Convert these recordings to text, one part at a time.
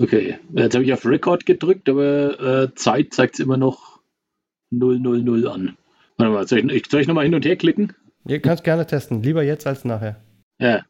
Okay, jetzt habe ich auf Record gedrückt, aber äh, Zeit zeigt es immer noch 000 an. Warte mal, soll ich, soll ich nochmal hin und her klicken? Ihr könnt gerne testen, lieber jetzt als nachher. Ja.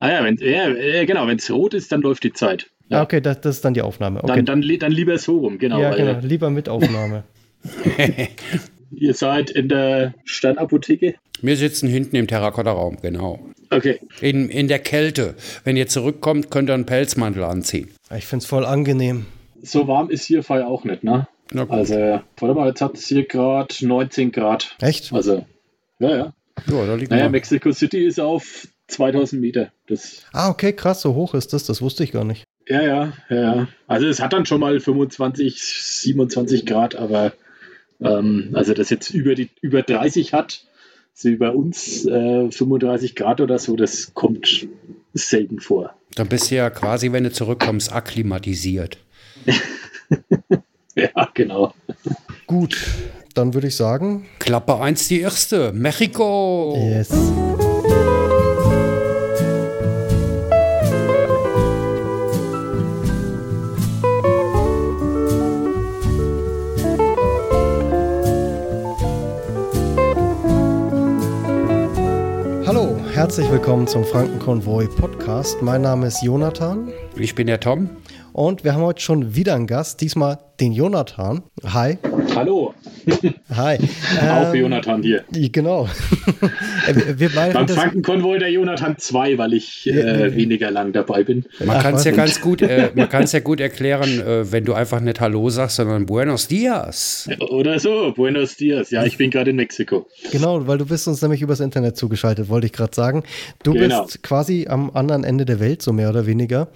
Ah ja, wenn, ja genau, wenn es rot ist, dann läuft die Zeit. Ja. Ah, okay, das, das ist dann die Aufnahme. Okay. Dann, dann, dann lieber so rum, genau. Ja, genau, lieber mit Aufnahme. Ihr seid in der Stadtapotheke? Wir sitzen hinten im Terrakotta-Raum, genau. Okay. In, in der Kälte. Wenn ihr zurückkommt, könnt ihr einen Pelzmantel anziehen. Ich finde es voll angenehm. So warm ist hier Feuer auch nicht, ne? Also, warte mal, jetzt hat es hier gerade 19 Grad. Echt? Also, ja, ja. Ja, da liegt Naja, man. Mexico City ist auf 2000 Meter. Das, Ah, okay, krass, so hoch ist das, das wusste ich gar nicht. ja, ja, ja, ja. Also, es hat dann schon mal 25, 27 Grad, aber ähm, also, das jetzt über, die, über 30 hat, so wie bei uns äh, 35 Grad oder so, das kommt selten vor. Dann bist du ja quasi, wenn du zurückkommst, akklimatisiert. Ja, genau. Gut, dann würde ich sagen, Klappe 1 die erste. Mexiko. yes. Herzlich willkommen zum Frankenkonvoi Podcast. Mein Name ist Jonathan Ich bin der Tom. Und wir haben heute schon wieder einen Gast, diesmal den Jonathan. Hi. Hallo, Hi. auch Ähm, Jonathan hier. Genau. Äh, wir- Beim Frankenkonvoi der Jonathan 2, weil ich äh, weniger lang dabei bin. Man kann es ja ganz gut, äh, man kann es ja gut erklären, äh, wenn du einfach nicht Hallo sagst, sondern Buenos Dias. Oder so, Buenos Dias. Ja, ich bin gerade in Mexiko. Genau, weil du bist uns nämlich übers Internet zugeschaltet, wollte ich gerade sagen. Du Genau. bist quasi am anderen Ende der Welt, so mehr oder weniger.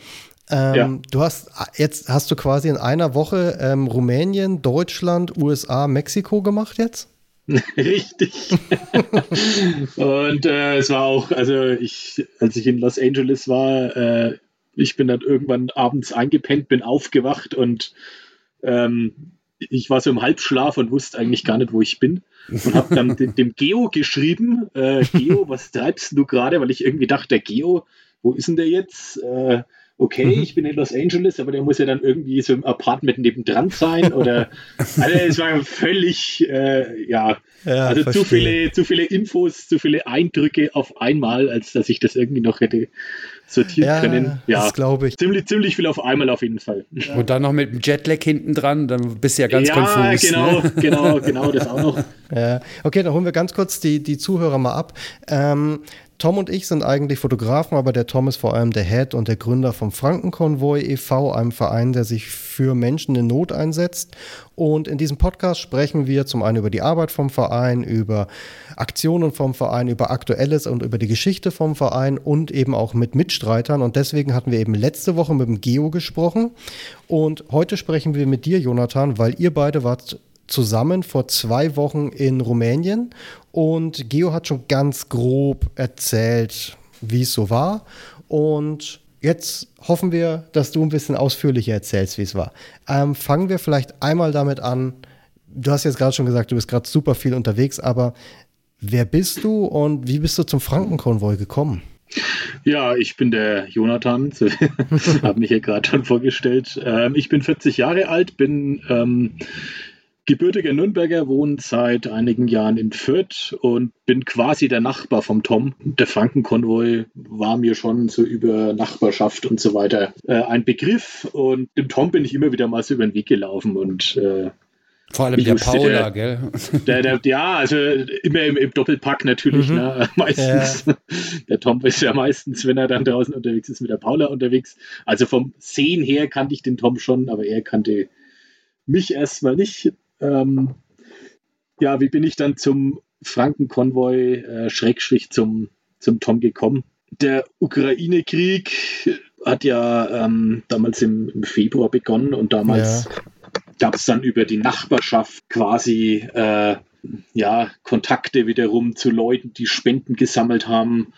Ähm, Ja. Du hast jetzt hast du quasi in einer Woche ähm, Rumänien, Deutschland, USA, Mexiko gemacht jetzt? Richtig. Und äh, es war auch, also ich, als ich in Los Angeles war, äh, ich bin dann irgendwann abends eingepennt, bin aufgewacht und ähm, ich war so im Halbschlaf und wusste eigentlich gar nicht, wo ich bin. Und habe dann dem, dem Geo geschrieben, äh, Geo, was treibst du gerade? Weil ich irgendwie dachte, der Geo, wo ist denn der jetzt? Äh, okay, Mhm. ich bin in Los Angeles, aber der muss ja dann irgendwie so im Apartment nebendran sein. Oder also es war völlig, äh, ja, Ja, also zu viele, zu viele Infos, zu viele Eindrücke auf einmal, als dass ich das irgendwie noch hätte sortieren Ja, können. Ja, das glaube ich. ziemlich, ziemlich viel auf einmal auf jeden Fall. Und dann noch mit dem Jetlag hinten dran, dann bist du ja ganz ja, konfus. genau, Ne? genau, genau, das auch noch. Ja. Okay, dann holen wir ganz kurz die, die Zuhörer mal ab. Ähm, Tom und ich sind eigentlich Fotografen, aber der Tom ist vor allem der Head und der Gründer vom Frankenkonvoi e.V., einem Verein, der sich für Menschen in Not einsetzt. Und in diesem Podcast sprechen wir zum einen über die Arbeit vom Verein, über Aktionen vom Verein, über Aktuelles und über die Geschichte vom Verein und eben auch mit Mitstreitern. Und deswegen hatten wir eben letzte Woche mit dem Geo gesprochen. Und heute sprechen wir mit dir, Jonathan, weil ihr beide wart zusammen vor zwei Wochen in Rumänien und Geo hat schon ganz grob erzählt, wie es so war. Und jetzt hoffen wir, dass du ein bisschen ausführlicher erzählst, wie es war. Ähm, fangen wir vielleicht einmal damit an. Du hast jetzt gerade schon gesagt, du bist gerade super viel unterwegs, aber wer bist du und wie bist du zum Frankenkonvoi gekommen? Ja, ich bin der Jonathan, habe mich ja gerade schon vorgestellt. Ähm, ich bin 40 Jahre alt, bin ähm, gebürtiger Nürnberger, wohne seit einigen Jahren in Fürth und bin quasi der Nachbar vom Tom. Der Frankenkonvoi war mir schon so über Nachbarschaft und so weiter äh, ein Begriff und dem Tom bin ich immer wieder mal so über den Weg gelaufen und äh, Vor allem Ich der Paula, der- gell? der, der, ja, also immer im, im Doppelpack natürlich, Mhm. ne? meistens. Der Tom ist ja meistens, wenn er dann draußen unterwegs ist, mit der Paula unterwegs. Also vom Sehen her kannte ich den Tom schon, aber er kannte mich erstmal nicht. Ähm, ja, wie bin ich dann zum Frankenkonvoi, äh, Schrägstrich zum, zum Tom gekommen? Der Ukraine-Krieg hat ja ähm, damals im, im Februar begonnen und damals gab es dann über die Nachbarschaft quasi äh, ja, Kontakte wiederum zu Leuten, die Spenden gesammelt haben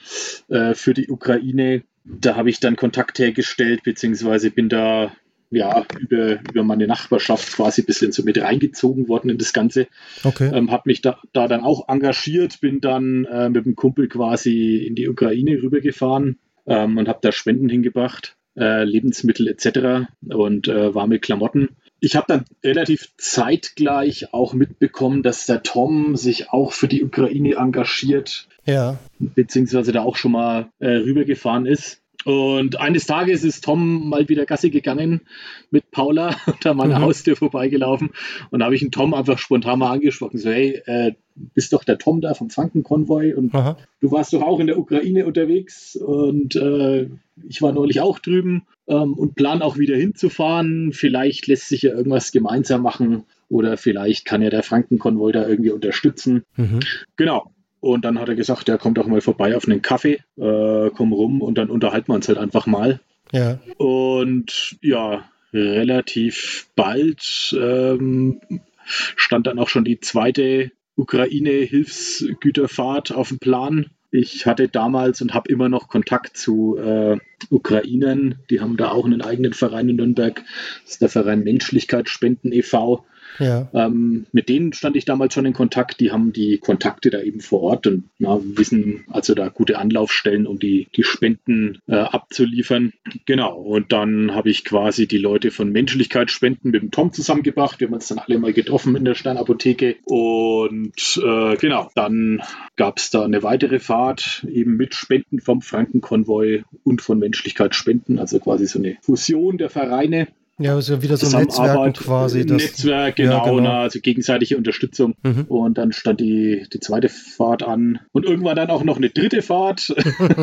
äh, für die Ukraine. Da habe ich dann Kontakt hergestellt, beziehungsweise bin da ja über, über meine Nachbarschaft quasi ein bisschen so mit reingezogen worden in das Ganze. Okay. Ähm, habe mich da, da dann auch engagiert, bin dann äh, mit dem Kumpel quasi in die Ukraine rübergefahren ähm, und habe da Spenden hingebracht. äh, Lebensmittel etc. und äh, warme Klamotten. Ich habe dann relativ zeitgleich auch mitbekommen, dass der Tom sich auch für die Ukraine engagiert. Ja. Beziehungsweise da auch schon mal äh, rübergefahren ist. Und eines Tages ist Tom mal wieder Gasse gegangen mit Paula an meiner mhm. Haustür vorbeigelaufen. Und da habe ich einen Tom einfach spontan mal angesprochen. So, hey, äh, bist doch der Tom da vom Frankenkonvoi und Aha. du warst doch auch in der Ukraine unterwegs und äh, ich war neulich auch drüben ähm, und plan auch wieder hinzufahren. Vielleicht lässt sich ja irgendwas gemeinsam machen oder vielleicht kann ja der Frankenkonvoi da irgendwie unterstützen. Mhm. Genau. Und dann hat er gesagt, der kommt auch mal vorbei auf einen Kaffee, äh, komm rum und dann unterhalten wir uns halt einfach mal. Ja. Und ja, relativ bald ähm, stand dann auch schon die zweite Ukraine-Hilfsgüterfahrt auf dem Plan. Ich hatte damals und habe immer noch Kontakt zu äh, Ukrainern. Die haben da auch einen eigenen Verein in Nürnberg. Das ist der Verein Menschlichkeit Spenden e.V. Ja. Ähm, mit denen stand ich damals schon in Kontakt. Die haben die Kontakte da eben vor Ort und na, wissen also da gute Anlaufstellen, um die, die Spenden äh, abzuliefern. Genau. Und dann habe ich quasi die Leute von Menschlichkeit Spenden mit dem Tom zusammengebracht. Wir haben uns dann alle mal getroffen in der Steinapotheke. Und äh, genau, dann gab es da eine weitere Fahrt eben mit Spenden vom Frankenkonvoi und von Menschlichkeit Spenden, also quasi so eine Fusion der Vereine. Ja, ist ja wieder so ein Netzwerk quasi. Das, Netzwerk, genau, ja, genau. Na, also gegenseitige Unterstützung. Mhm. Und dann stand die, die zweite Fahrt an. Und irgendwann dann auch noch eine dritte Fahrt.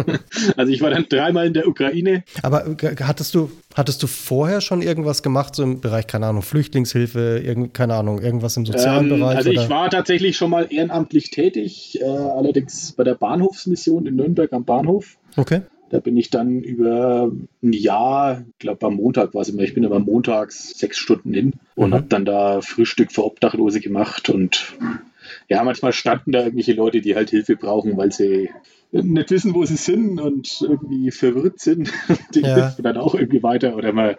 also ich war dann dreimal in der Ukraine. Aber hattest du, hattest du vorher schon irgendwas gemacht, so im Bereich, keine Ahnung, Flüchtlingshilfe, irgend, keine Ahnung, irgendwas im sozialen ähm, Bereich? Also oder? ich war tatsächlich schon mal ehrenamtlich tätig, äh, allerdings bei der Bahnhofsmission in Nürnberg am Bahnhof. Okay. Da bin ich dann über ein Jahr, ich glaube am Montag war es immer, ich bin aber montags sechs Stunden hin und mhm. habe dann da Frühstück für Obdachlose gemacht und ja, manchmal standen da irgendwelche Leute, die halt Hilfe brauchen, weil sie nicht wissen, wo sie sind und irgendwie verwirrt sind. Die ja. hilft dann auch irgendwie weiter. Oder man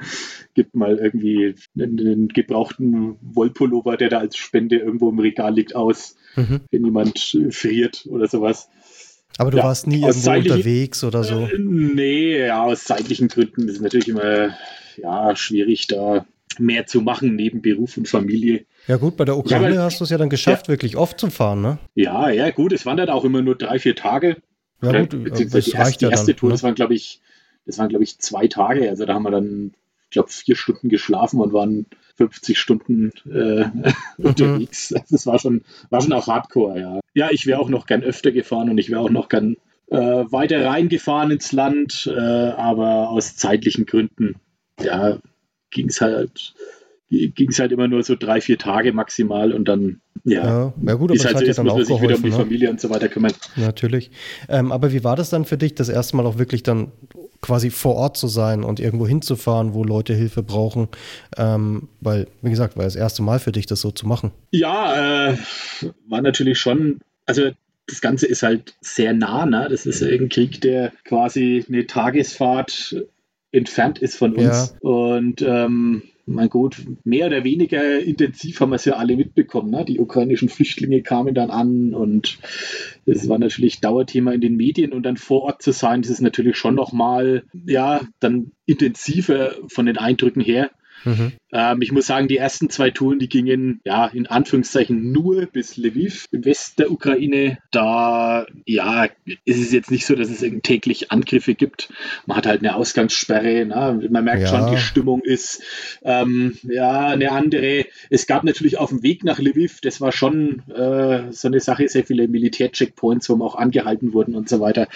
gibt mal irgendwie einen, einen gebrauchten Wollpullover, der da als Spende irgendwo im Regal liegt, aus, mhm. wenn jemand friert oder sowas. Aber du ja, warst nie irgendwo unterwegs oder so? Äh, nee, ja, aus zeitlichen Gründen ist es natürlich immer ja, schwierig, da mehr zu machen neben Beruf und Familie. Ja gut, bei der Ukraine ja, hast du es ja dann geschafft, ja. wirklich oft zu fahren, ne? Ja, ja, gut, es waren dann auch immer nur drei, vier Tage. Ja gut, beziehungsweise das die erste, die erste dann, Tour, ne? das waren, glaube ich, das waren, glaube ich, zwei Tage. Also da haben wir dann, ich glaube, vier Stunden geschlafen und waren 50 Stunden äh, mhm. unterwegs. Das war schon, war schon auch Hardcore, ja. Ja, ich wäre auch noch gern öfter gefahren und ich wäre auch noch gern äh, weiter reingefahren ins Land, äh, aber aus zeitlichen Gründen, ja, ging es halt ging es halt immer nur so drei, vier Tage maximal und dann, ja, ja, ja gut, aber ist halt so, jetzt muss man sich wieder um die ne? Familie und so weiter kümmern. Natürlich. Ähm, aber wie war das dann für dich, das erste Mal auch wirklich dann quasi vor Ort zu sein und irgendwo hinzufahren, wo Leute Hilfe brauchen? Ähm, weil, wie gesagt, war das erste Mal für dich, das so zu machen. Ja, äh, war natürlich schon, also das Ganze ist halt sehr nah, ne? Das ist ein Krieg, der quasi eine Tagesfahrt entfernt ist von uns. Ja. Und ähm, mein Gott, mehr oder weniger intensiv haben wir es ja alle mitbekommen. Ne? Die ukrainischen Flüchtlinge kamen dann an und es war natürlich Dauerthema in den Medien und dann vor Ort zu sein, das ist natürlich schon nochmal, ja, dann intensiver von den Eindrücken her. Mhm. Ähm, ich muss sagen, die ersten zwei Touren, die gingen ja in Anführungszeichen nur bis Lviv im Westen der Ukraine. Da ja, ist es jetzt nicht so, dass es täglich Angriffe gibt. Man hat halt eine Ausgangssperre. Ne? Man merkt ja. schon, die Stimmung ist ähm, ja eine andere. Es gab natürlich auf dem Weg nach Lviv, das war schon äh, so eine Sache, sehr viele Militärcheckpoints, wo man auch angehalten wurden und so weiter.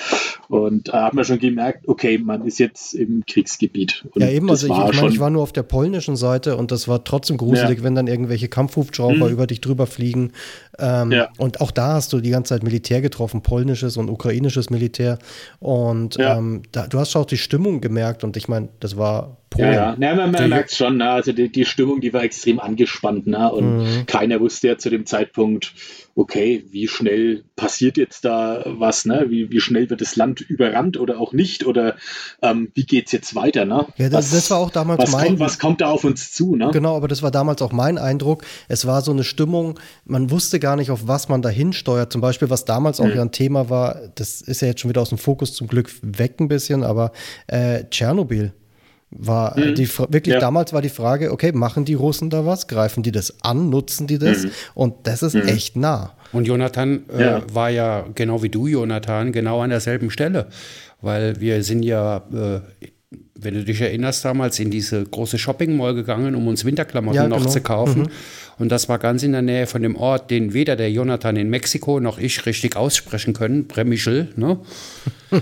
Und da hat man schon gemerkt, okay, man ist jetzt im Kriegsgebiet. Und ja, eben, also ich, ich, mein, ich war nur auf der polnischen Seite und das war trotzdem gruselig, ja. wenn dann irgendwelche Kampfhubschrauber mhm. über dich drüber fliegen. Ähm, ja. Und auch da hast du die ganze Zeit Militär getroffen, polnisches und ukrainisches Militär. Und ja. ähm, da, du hast auch die Stimmung gemerkt und ich meine, das war Polen. Ja, ja. man, man merkt schon, ne? also die, die, Stimmung, die war extrem angespannt ne? und mhm. keiner wusste ja zu dem Zeitpunkt, okay, wie schnell passiert jetzt da was, ne? wie, wie schnell wird das Land überrannt oder auch nicht oder ähm, wie geht es jetzt weiter. Ne? Ja, das, was, das war auch damals was mein... Kommt, was kommt da auf uns zu? Ne? Genau, aber das war damals auch mein Eindruck. Es war so eine Stimmung, man wusste gar nicht, auf was man dahin steuert. Zum Beispiel, was damals auch mhm. ja ein Thema war, das ist ja jetzt schon wieder aus dem Fokus zum Glück weg ein bisschen, aber äh, Tschernobyl. War mhm. die wirklich ja. damals war die Frage, okay, machen die Russen da was? Greifen die das an? Nutzen die das? Mhm. Und das ist mhm. echt nah. Und Jonathan äh, ja. war ja genau wie du, Jonathan, genau an derselben Stelle. Weil wir sind ja, äh, wenn du dich erinnerst, damals in diese große Shopping Mall gegangen, um uns Winterklamotten ja, noch genau. zu kaufen. Mhm. Und das war ganz in der Nähe von dem Ort, den weder der Jonathan in Mexiko noch ich richtig aussprechen können, Bremischl, ne?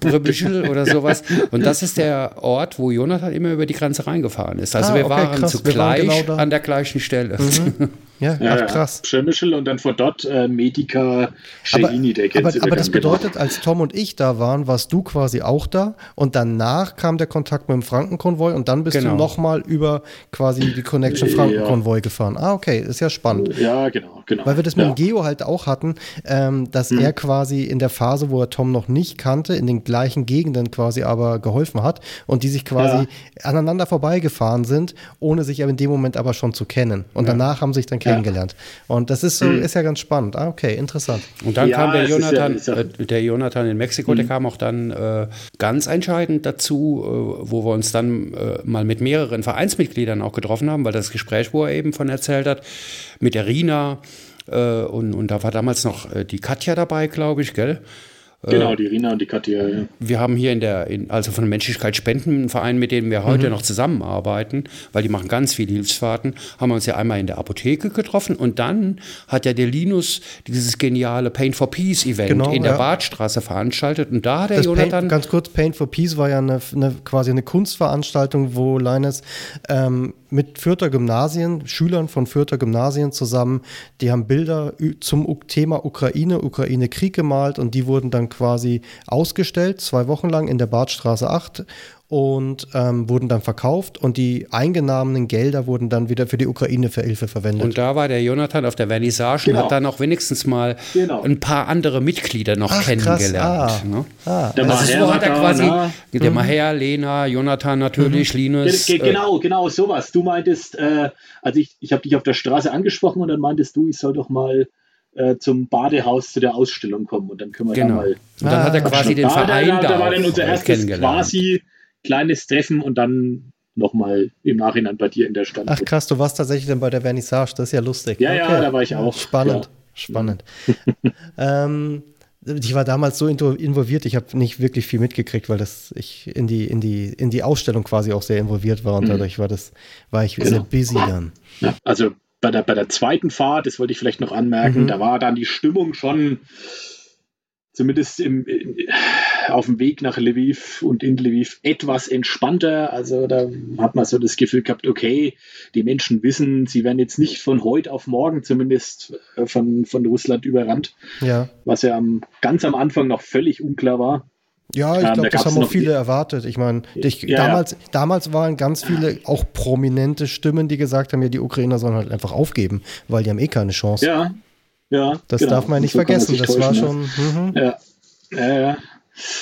Bremischl oder sowas. Und das ist der Ort, wo Jonathan immer über die Grenze reingefahren ist. Also ah, wir okay, waren krass. zugleich wir waren genau an der gleichen Stelle. Mhm. Ja, ja, ach, krass. Schirmischel und dann von dort äh, Medica Scheini, der kennt Aber, aber das bedeutet, genau. als Tom und ich da waren, warst du quasi auch da und danach kam der Kontakt mit dem Frankenkonvoi und dann bist genau. du nochmal über quasi die Connection Frankenkonvoi ja. gefahren. Ah, okay, ist ja spannend. Ja, genau, genau. Weil wir das mit ja. dem Geo halt auch hatten, ähm, dass mhm. er quasi in der Phase, wo er Tom noch nicht kannte, in den gleichen Gegenden quasi aber geholfen hat und die sich quasi aneinander vorbeigefahren sind, ohne sich in dem Moment aber schon zu kennen. Und danach haben sich dann kennengelernt. Und das ist so, hm. ist ja ganz spannend. Ah, okay, interessant. Und dann ja, kam der Jonathan, ja, ja. Äh, der Jonathan in Mexiko, mhm. der hm. kam auch dann äh, ganz entscheidend dazu, äh, wo wir uns dann äh, mal mit mehreren Vereinsmitgliedern auch getroffen haben, weil das Gespräch, wo er eben von erzählt hat, mit der Rina äh, und, und da war damals noch äh, die Katja dabei, glaube ich, gell? Genau, die Rina und die Katja. Ja. Wir haben hier in der, in, also von Menschlichkeit Spendenverein, mit denen wir heute mhm. noch zusammenarbeiten, weil die machen ganz viele Hilfsfahrten, haben wir uns ja einmal in der Apotheke getroffen und dann hat ja der Linus dieses geniale Paint for Peace Event genau, in der ja. Badstraße veranstaltet und da hat der Jonathan. Paint, ganz kurz, Paint for Peace war ja eine, eine quasi eine Kunstveranstaltung, wo Linus ähm, mit Fürther Gymnasien, Schülern von Fürther Gymnasien zusammen, die haben Bilder zum Thema Ukraine, Ukraine-Krieg gemalt und die wurden dann quasi ausgestellt, zwei Wochen lang in der Badstraße 8 und ähm, wurden dann verkauft und die eingenommenen Gelder wurden dann wieder für die Ukraine für Hilfe verwendet. Und da war der Jonathan auf der Vernissage genau. und hat dann auch wenigstens mal genau. ein paar andere Mitglieder noch Ach, kennengelernt. Krass, ah. Ne? Ah. Der also so hat er quasi, na, der mhm. Maher, Lena, Jonathan natürlich, mhm. Linus. Äh, genau, genau, sowas. Du meintest, äh, also ich, ich habe dich auf der Straße angesprochen und dann meintest du, ich soll doch mal äh, zum Badehaus zu der Ausstellung kommen und dann können wir genau. da mal. Und dann ah, hat er quasi den Verein da, da, da war dann unser erstes quasi kleines Treffen und dann nochmal im Nachhinein bei dir in der Stadt. Ach krass, du warst tatsächlich dann bei der Vernissage, das ist ja lustig. Ja, okay. ja, da war ich auch. Spannend, ja. spannend. ähm, ich war damals so involviert, ich habe nicht wirklich viel mitgekriegt, weil das ich in die, in die, in die Ausstellung quasi auch sehr involviert war und mhm. dadurch war das, war ich genau. sehr busy dann. Ja, also bei der, bei der zweiten Fahrt, das wollte ich vielleicht noch anmerken, mhm. da war dann die Stimmung schon zumindest im, auf dem Weg nach Lviv und in Lviv etwas entspannter. Also da hat man so das Gefühl gehabt, okay, die Menschen wissen, sie werden jetzt nicht von heute auf morgen zumindest äh, von, von Russland überrannt. Ja. Was ja am, ganz am Anfang noch völlig unklar war. Ja, ich glaube, ähm, da das haben auch viele erwartet. Ich meine, ja, damals, ja. damals waren ganz viele auch prominente Stimmen, die gesagt haben, ja, die Ukrainer sollen halt einfach aufgeben, weil die haben eh keine Chance. Ja, ja, das genau. darf man nicht so vergessen. Das täuschen, war schon. Mhm. Ja. ja, ja.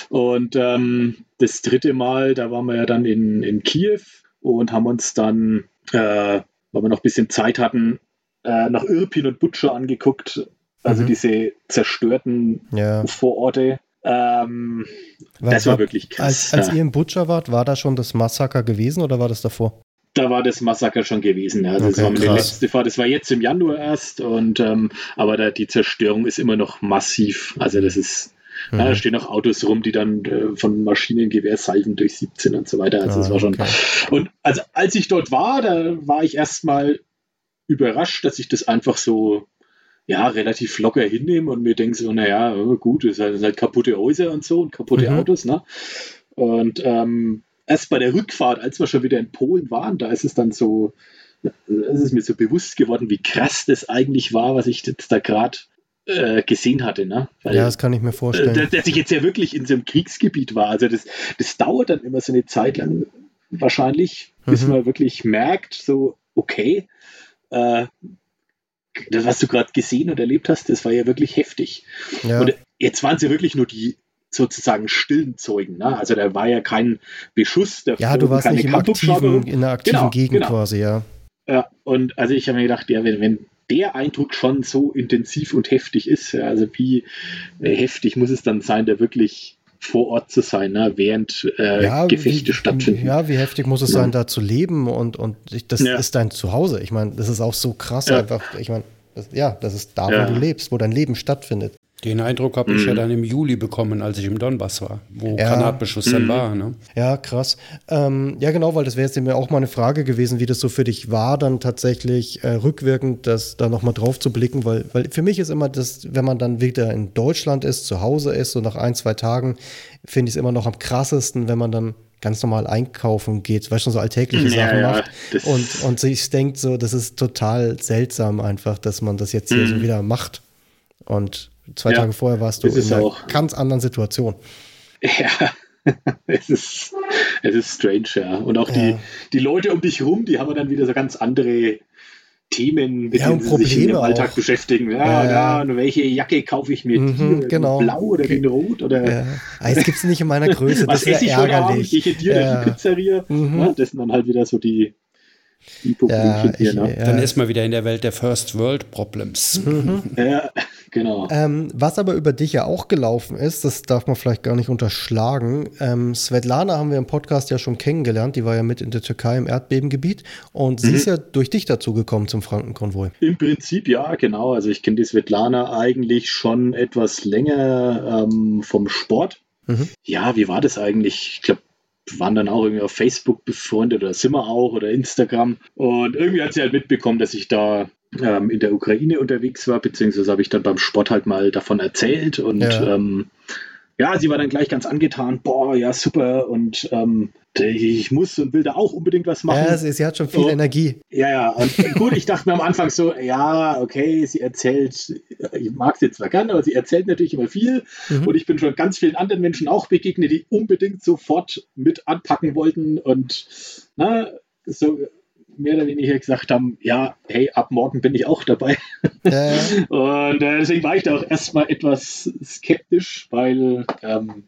Und ähm, das dritte Mal, da waren wir ja dann in, in Kiew und haben uns dann, äh, weil wir noch ein bisschen Zeit hatten, äh, nach Irpin und Butcher angeguckt. Also mhm. diese zerstörten ja. Vororte. Ähm, das war, war wirklich krass. Als, als ihr im Butcher wart, war da schon das Massaker gewesen oder war das davor? da war das Massaker schon gewesen. Also okay, das war meine letzte Fahrt. Das war jetzt im Januar erst. Und ähm, aber da, die Zerstörung ist immer noch massiv. Also das ist, mhm. ja, da stehen noch Autos rum, die dann äh, von Maschinengewehrsalven durch 17 und so weiter. Also es ah, war schon. Okay. Und also als ich dort war, da war ich erstmal überrascht, dass ich das einfach so ja, relativ locker hinnehme und mir denke so, naja, gut, das sind halt kaputte Häuser und so und kaputte mhm. Autos, ne? Und ähm, erst bei der Rückfahrt, als wir schon wieder in Polen waren, da ist es dann so, es ist mir so bewusst geworden, wie krass das eigentlich war, was ich jetzt da gerade äh, gesehen hatte. Ne? Weil, ja, das kann ich mir vorstellen. Äh, dass ich jetzt ja wirklich in so einem Kriegsgebiet war. Also das, das dauert dann immer so eine Zeit lang wahrscheinlich, bis mhm. man wirklich merkt, so, okay, äh, das, was du gerade gesehen und erlebt hast, das war ja wirklich heftig. Ja. Und jetzt waren ja wirklich nur die sozusagen stillen Zeugen. Ne? Also da war ja kein Beschuss, der Ja, du warst nicht im aktiven, in der aktiven genau, Gegend genau. quasi, ja. Ja, und also ich habe mir gedacht, ja, wenn, wenn der Eindruck schon so intensiv und heftig ist, ja, also wie heftig muss es dann sein, da wirklich vor Ort zu sein, ne? während äh, ja, Gefechte wie, stattfinden. Ja, wie heftig muss es ja. sein, da zu leben und, und das ja. ist dein Zuhause. Ich meine, das ist auch so krass einfach. Ich meine, ja, das ist da, wo du lebst, wo dein Leben stattfindet. Den Eindruck habe ich mhm. ja dann im Juli bekommen, als ich im Donbass war, wo ja. Granatbeschuss mhm. dann war. Ne? Ja, krass. Ähm, ja, genau, weil das wäre jetzt mir auch mal eine Frage gewesen, wie das so für dich war, dann tatsächlich äh, rückwirkend das da nochmal drauf zu blicken, weil, weil für mich ist immer das, wenn man dann wieder in Deutschland ist, zu Hause ist, so nach ein, zwei Tagen, finde ich es immer noch am krassesten, wenn man dann ganz normal einkaufen geht, weil schon so alltägliche ja, Sachen ja, macht und, und sich denkt so, das ist total seltsam einfach, dass man das jetzt hier mhm. so wieder macht. Und Zwei ja, Tage vorher warst du in einer auch. ganz anderen Situation. Ja, es ist, es ist strange, ja. Und auch ja. die, die Leute um dich rum, die haben dann wieder so ganz andere Themen, mit ja, denen sie sich im Alltag auch. beschäftigen. Ja, ja, ja. welche Jacke kaufe ich mir? Mhm, die, genau. Blau oder in Rot? Oder? Ja. Ah, jetzt gibt es nicht in meiner Größe, das ist ja ärgerlich. Gehe ich dir ja. in die Pizzeria? Mhm. das sind dann halt wieder so die, ja, ich, ne? ja. Dann ist man wieder in der Welt der First World Problems. Mhm. Ja, genau. Ähm, was aber über dich ja auch gelaufen ist, das darf man vielleicht gar nicht unterschlagen. Ähm, Svetlana haben wir im Podcast ja schon kennengelernt. Die war ja mit in der Türkei im Erdbebengebiet und mhm. sie ist ja durch dich dazu gekommen zum Frankenkonvoi. Im Prinzip ja, genau. Also ich kenne die Svetlana eigentlich schon etwas länger ähm, vom Sport. Mhm. Ja, wie war das eigentlich? Ich glaube, waren dann auch irgendwie auf Facebook befreundet oder sind wir auch oder Instagram. Und irgendwie hat sie halt mitbekommen, dass ich da ähm, in der Ukraine unterwegs war, beziehungsweise habe ich dann beim Sport halt mal davon erzählt und ja. ähm, ja, sie war dann gleich ganz angetan, boah, ja, super und ähm, ich muss und will da auch unbedingt was machen. Ja, sie, sie hat schon viel und, Energie. Ja, ja, und gut, ich dachte mir am Anfang so, ja, okay, sie erzählt, ich mag sie zwar gerne, aber sie erzählt natürlich immer viel mhm. und ich bin schon ganz vielen anderen Menschen auch begegnet, die unbedingt sofort mit anpacken wollten und na, so mehr oder weniger gesagt haben, ja, hey, ab morgen bin ich auch dabei. Äh. Und deswegen war ich da auch erstmal etwas skeptisch, weil ähm,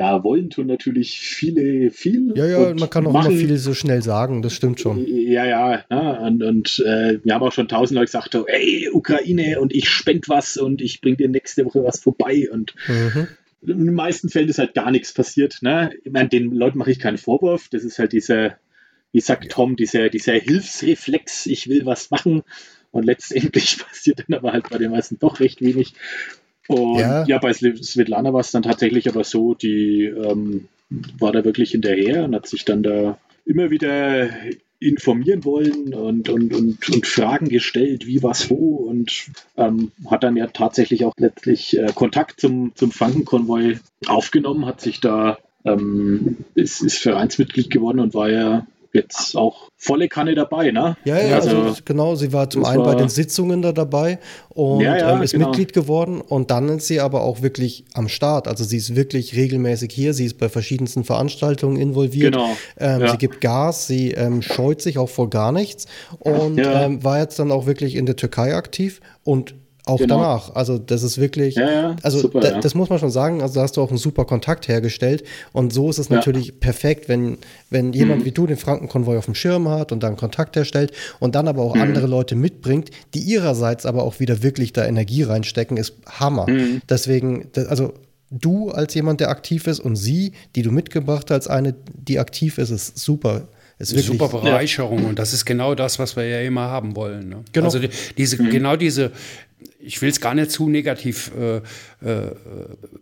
ja, wollen tun natürlich viele viel. Ja, ja, man kann auch machen, immer viel so schnell sagen, das stimmt schon. Ja, ja, ja und, und äh, wir haben auch schon tausend Leute gesagt, oh, ey, Ukraine und ich spend was und ich bring dir nächste Woche was vorbei und mhm. in den meisten Fällen ist halt gar nichts passiert. Ne? Ich meine, den Leuten mache ich keinen Vorwurf, das ist halt dieser wie sagt Tom, dieser, dieser Hilfsreflex, ich will was machen. Und letztendlich passiert dann aber halt bei den meisten doch recht wenig. Und ja, ja bei Svetlana war es dann tatsächlich aber so, die ähm, war da wirklich hinterher und hat sich dann da immer wieder informieren wollen und, und, und, und Fragen gestellt, wie was wo und ähm, hat dann ja tatsächlich auch letztlich äh, Kontakt zum, zum Frankenkonvoi aufgenommen, hat sich da ähm, ist, ist Vereinsmitglied geworden und war ja jetzt auch volle Kanne dabei, ne? Ja, ja, also, also genau, sie war zum einen war, bei den Sitzungen da dabei und ja, ja, ähm, ist genau. Mitglied geworden und dann ist sie aber auch wirklich am Start. Also sie ist wirklich regelmäßig hier, sie ist bei verschiedensten Veranstaltungen involviert. Genau. Ähm, ja. Sie gibt Gas, sie ähm, scheut sich auch vor gar nichts und ähm, war jetzt dann auch wirklich in der Türkei aktiv und auch genau. danach. Also das ist wirklich, ja, ja, also super, da, ja. das muss man schon sagen, also da hast du auch einen super Kontakt hergestellt und so ist es natürlich perfekt, wenn, wenn jemand mhm. wie du den Frankenkonvoi auf dem Schirm hat und dann Kontakt herstellt und dann aber auch mhm. andere Leute mitbringt, die ihrerseits aber auch wieder wirklich da Energie reinstecken, ist Hammer. Mhm. Deswegen, also du als jemand, der aktiv ist und sie, die du mitgebracht als eine, die aktiv ist, ist super. Ist wirklich, super Bereicherung ja. und das ist genau das, was wir ja immer haben wollen. Ne? Genau. Also die, diese, mhm. genau diese ich will es gar nicht zu negativ äh, äh,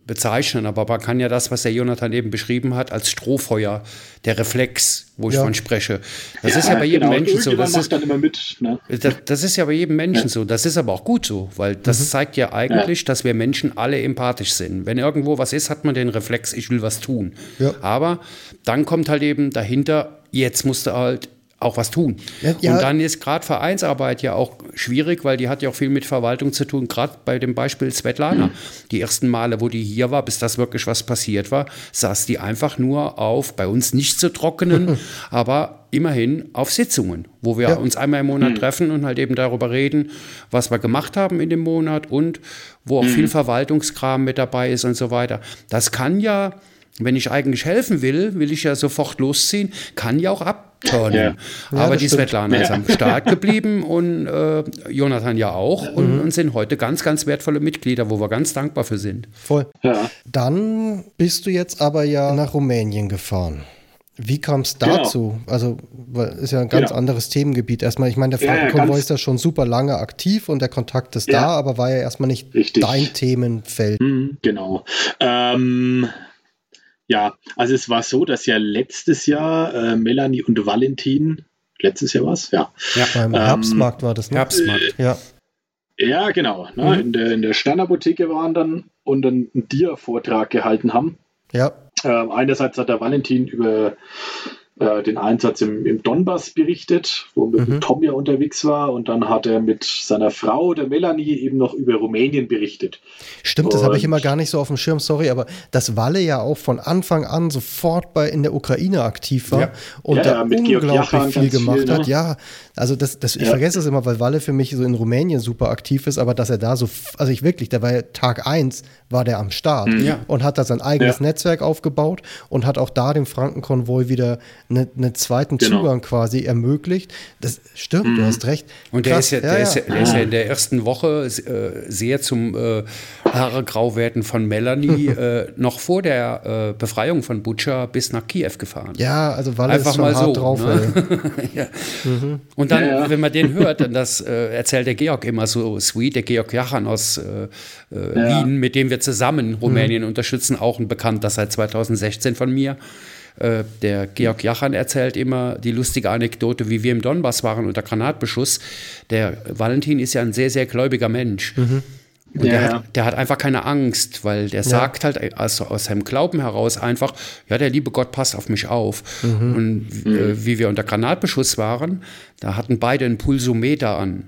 bezeichnen, aber man kann ja das, was der Jonathan eben beschrieben hat, als Strohfeuer, der Reflex, wo ich ja. von spreche. Das ja, ist ja bei jedem genau. Menschen so. Das ist, mit, ne? das, das, ist ja bei jedem Menschen ja. so. Das ist aber auch gut so, weil das mhm. zeigt ja eigentlich, dass wir Menschen alle empathisch sind. Wenn irgendwo was ist, hat man den Reflex, ich will was tun. Aber dann kommt halt eben dahinter, jetzt musst du halt auch was tun. Ja. Und dann ist gerade Vereinsarbeit ja auch schwierig, weil die hat ja auch viel mit Verwaltung zu tun, gerade bei dem Beispiel Svetlana. Mhm. Die ersten Male, wo die hier war, bis das wirklich was passiert war, saß die einfach nur auf, bei uns nicht zu trockenen, aber immerhin auf Sitzungen, wo wir ja. uns einmal im Monat mhm. treffen und halt eben darüber reden, was wir gemacht haben in dem Monat und wo auch mhm. viel Verwaltungskram mit dabei ist und so weiter. Das kann ja wenn ich eigentlich helfen will, will ich ja sofort losziehen, kann ja auch abturnen. Ja. Aber die Svetlana ja. ist am Start geblieben und äh, Jonathan ja auch und, mhm. und, sind heute ganz, ganz wertvolle Mitglieder, wo wir ganz dankbar für sind. Voll. Ja. Dann bist du jetzt aber ja nach Rumänien gefahren. Wie kam es genau. dazu? Genau. Also, ist ja ein ganz genau. anderes Themengebiet. Erstmal, ich meine, der Frankenkonvoi ja, ist ja schon super lange aktiv und der Kontakt ist ja. da, aber war ja erstmal nicht Richtig. dein Themenfeld. Mhm, genau. Ähm, ja, also es war so, dass ja letztes Jahr äh, Melanie und Valentin, letztes Jahr war es, ja. Ja, beim ähm, Herbstmarkt war das, ne? Herbstmarkt, ja. Ja, genau. Ne, mhm. in, der, in der Sternapotheke waren dann und einen Dia-Vortrag gehalten haben. Ja. Äh, einerseits hat der Valentin über äh, den Einsatz im, im, Donbass berichtet, wo mhm. Tom ja unterwegs war und dann hat er mit seiner Frau, der Melanie, eben noch über Rumänien berichtet. Stimmt, das habe ich immer gar nicht so auf dem Schirm, sorry, aber dass Walle ja auch von Anfang an sofort bei in der Ukraine aktiv war ja. und ja, da ja, unglaublich viel gemacht viel, ne? hat. Ja, also das, das, ich vergesse das immer, weil Walle für mich so in Rumänien super aktiv ist, aber dass er da so, also ich wirklich, der war ja Tag 1 war der am Start mhm. und hat da sein eigenes Netzwerk aufgebaut und hat auch da dem Frankenkonvoi wieder einen eine zweiten genau. Zugang quasi ermöglicht. Das stimmt, mhm. du hast recht. Und der, ist ja, der, ja, Ist ja, der ist ja in der ersten Woche äh, sehr zum äh, Haare grau werden von Melanie äh, noch vor der äh, Befreiung von Butcher bis nach Kiew gefahren. Ja, also weil Einfach mal hart so, drauf. Ne? ja. mhm. Und dann, ja, wenn man den hört, dann das äh, erzählt der Georg immer so sweet, der Georg Jachan aus äh, Wien, mit dem wir zusammen Rumänien mhm. unterstützen, auch ein Bekannter seit 2016 von mir. Äh, der Georg Jachan erzählt immer die lustige Anekdote, wie wir im Donbass waren unter Granatbeschuss. Der Valentin ist ja ein sehr, sehr gläubiger Mensch. Mhm. Und ja, der, hat, der, hat, einfach keine Angst, weil der ja. sagt halt also aus seinem Glauben heraus einfach, ja, der liebe Gott passt auf mich auf. Mhm. Und äh, mhm. wie wir unter Granatbeschuss waren, da hatten beide einen Pulsometer an.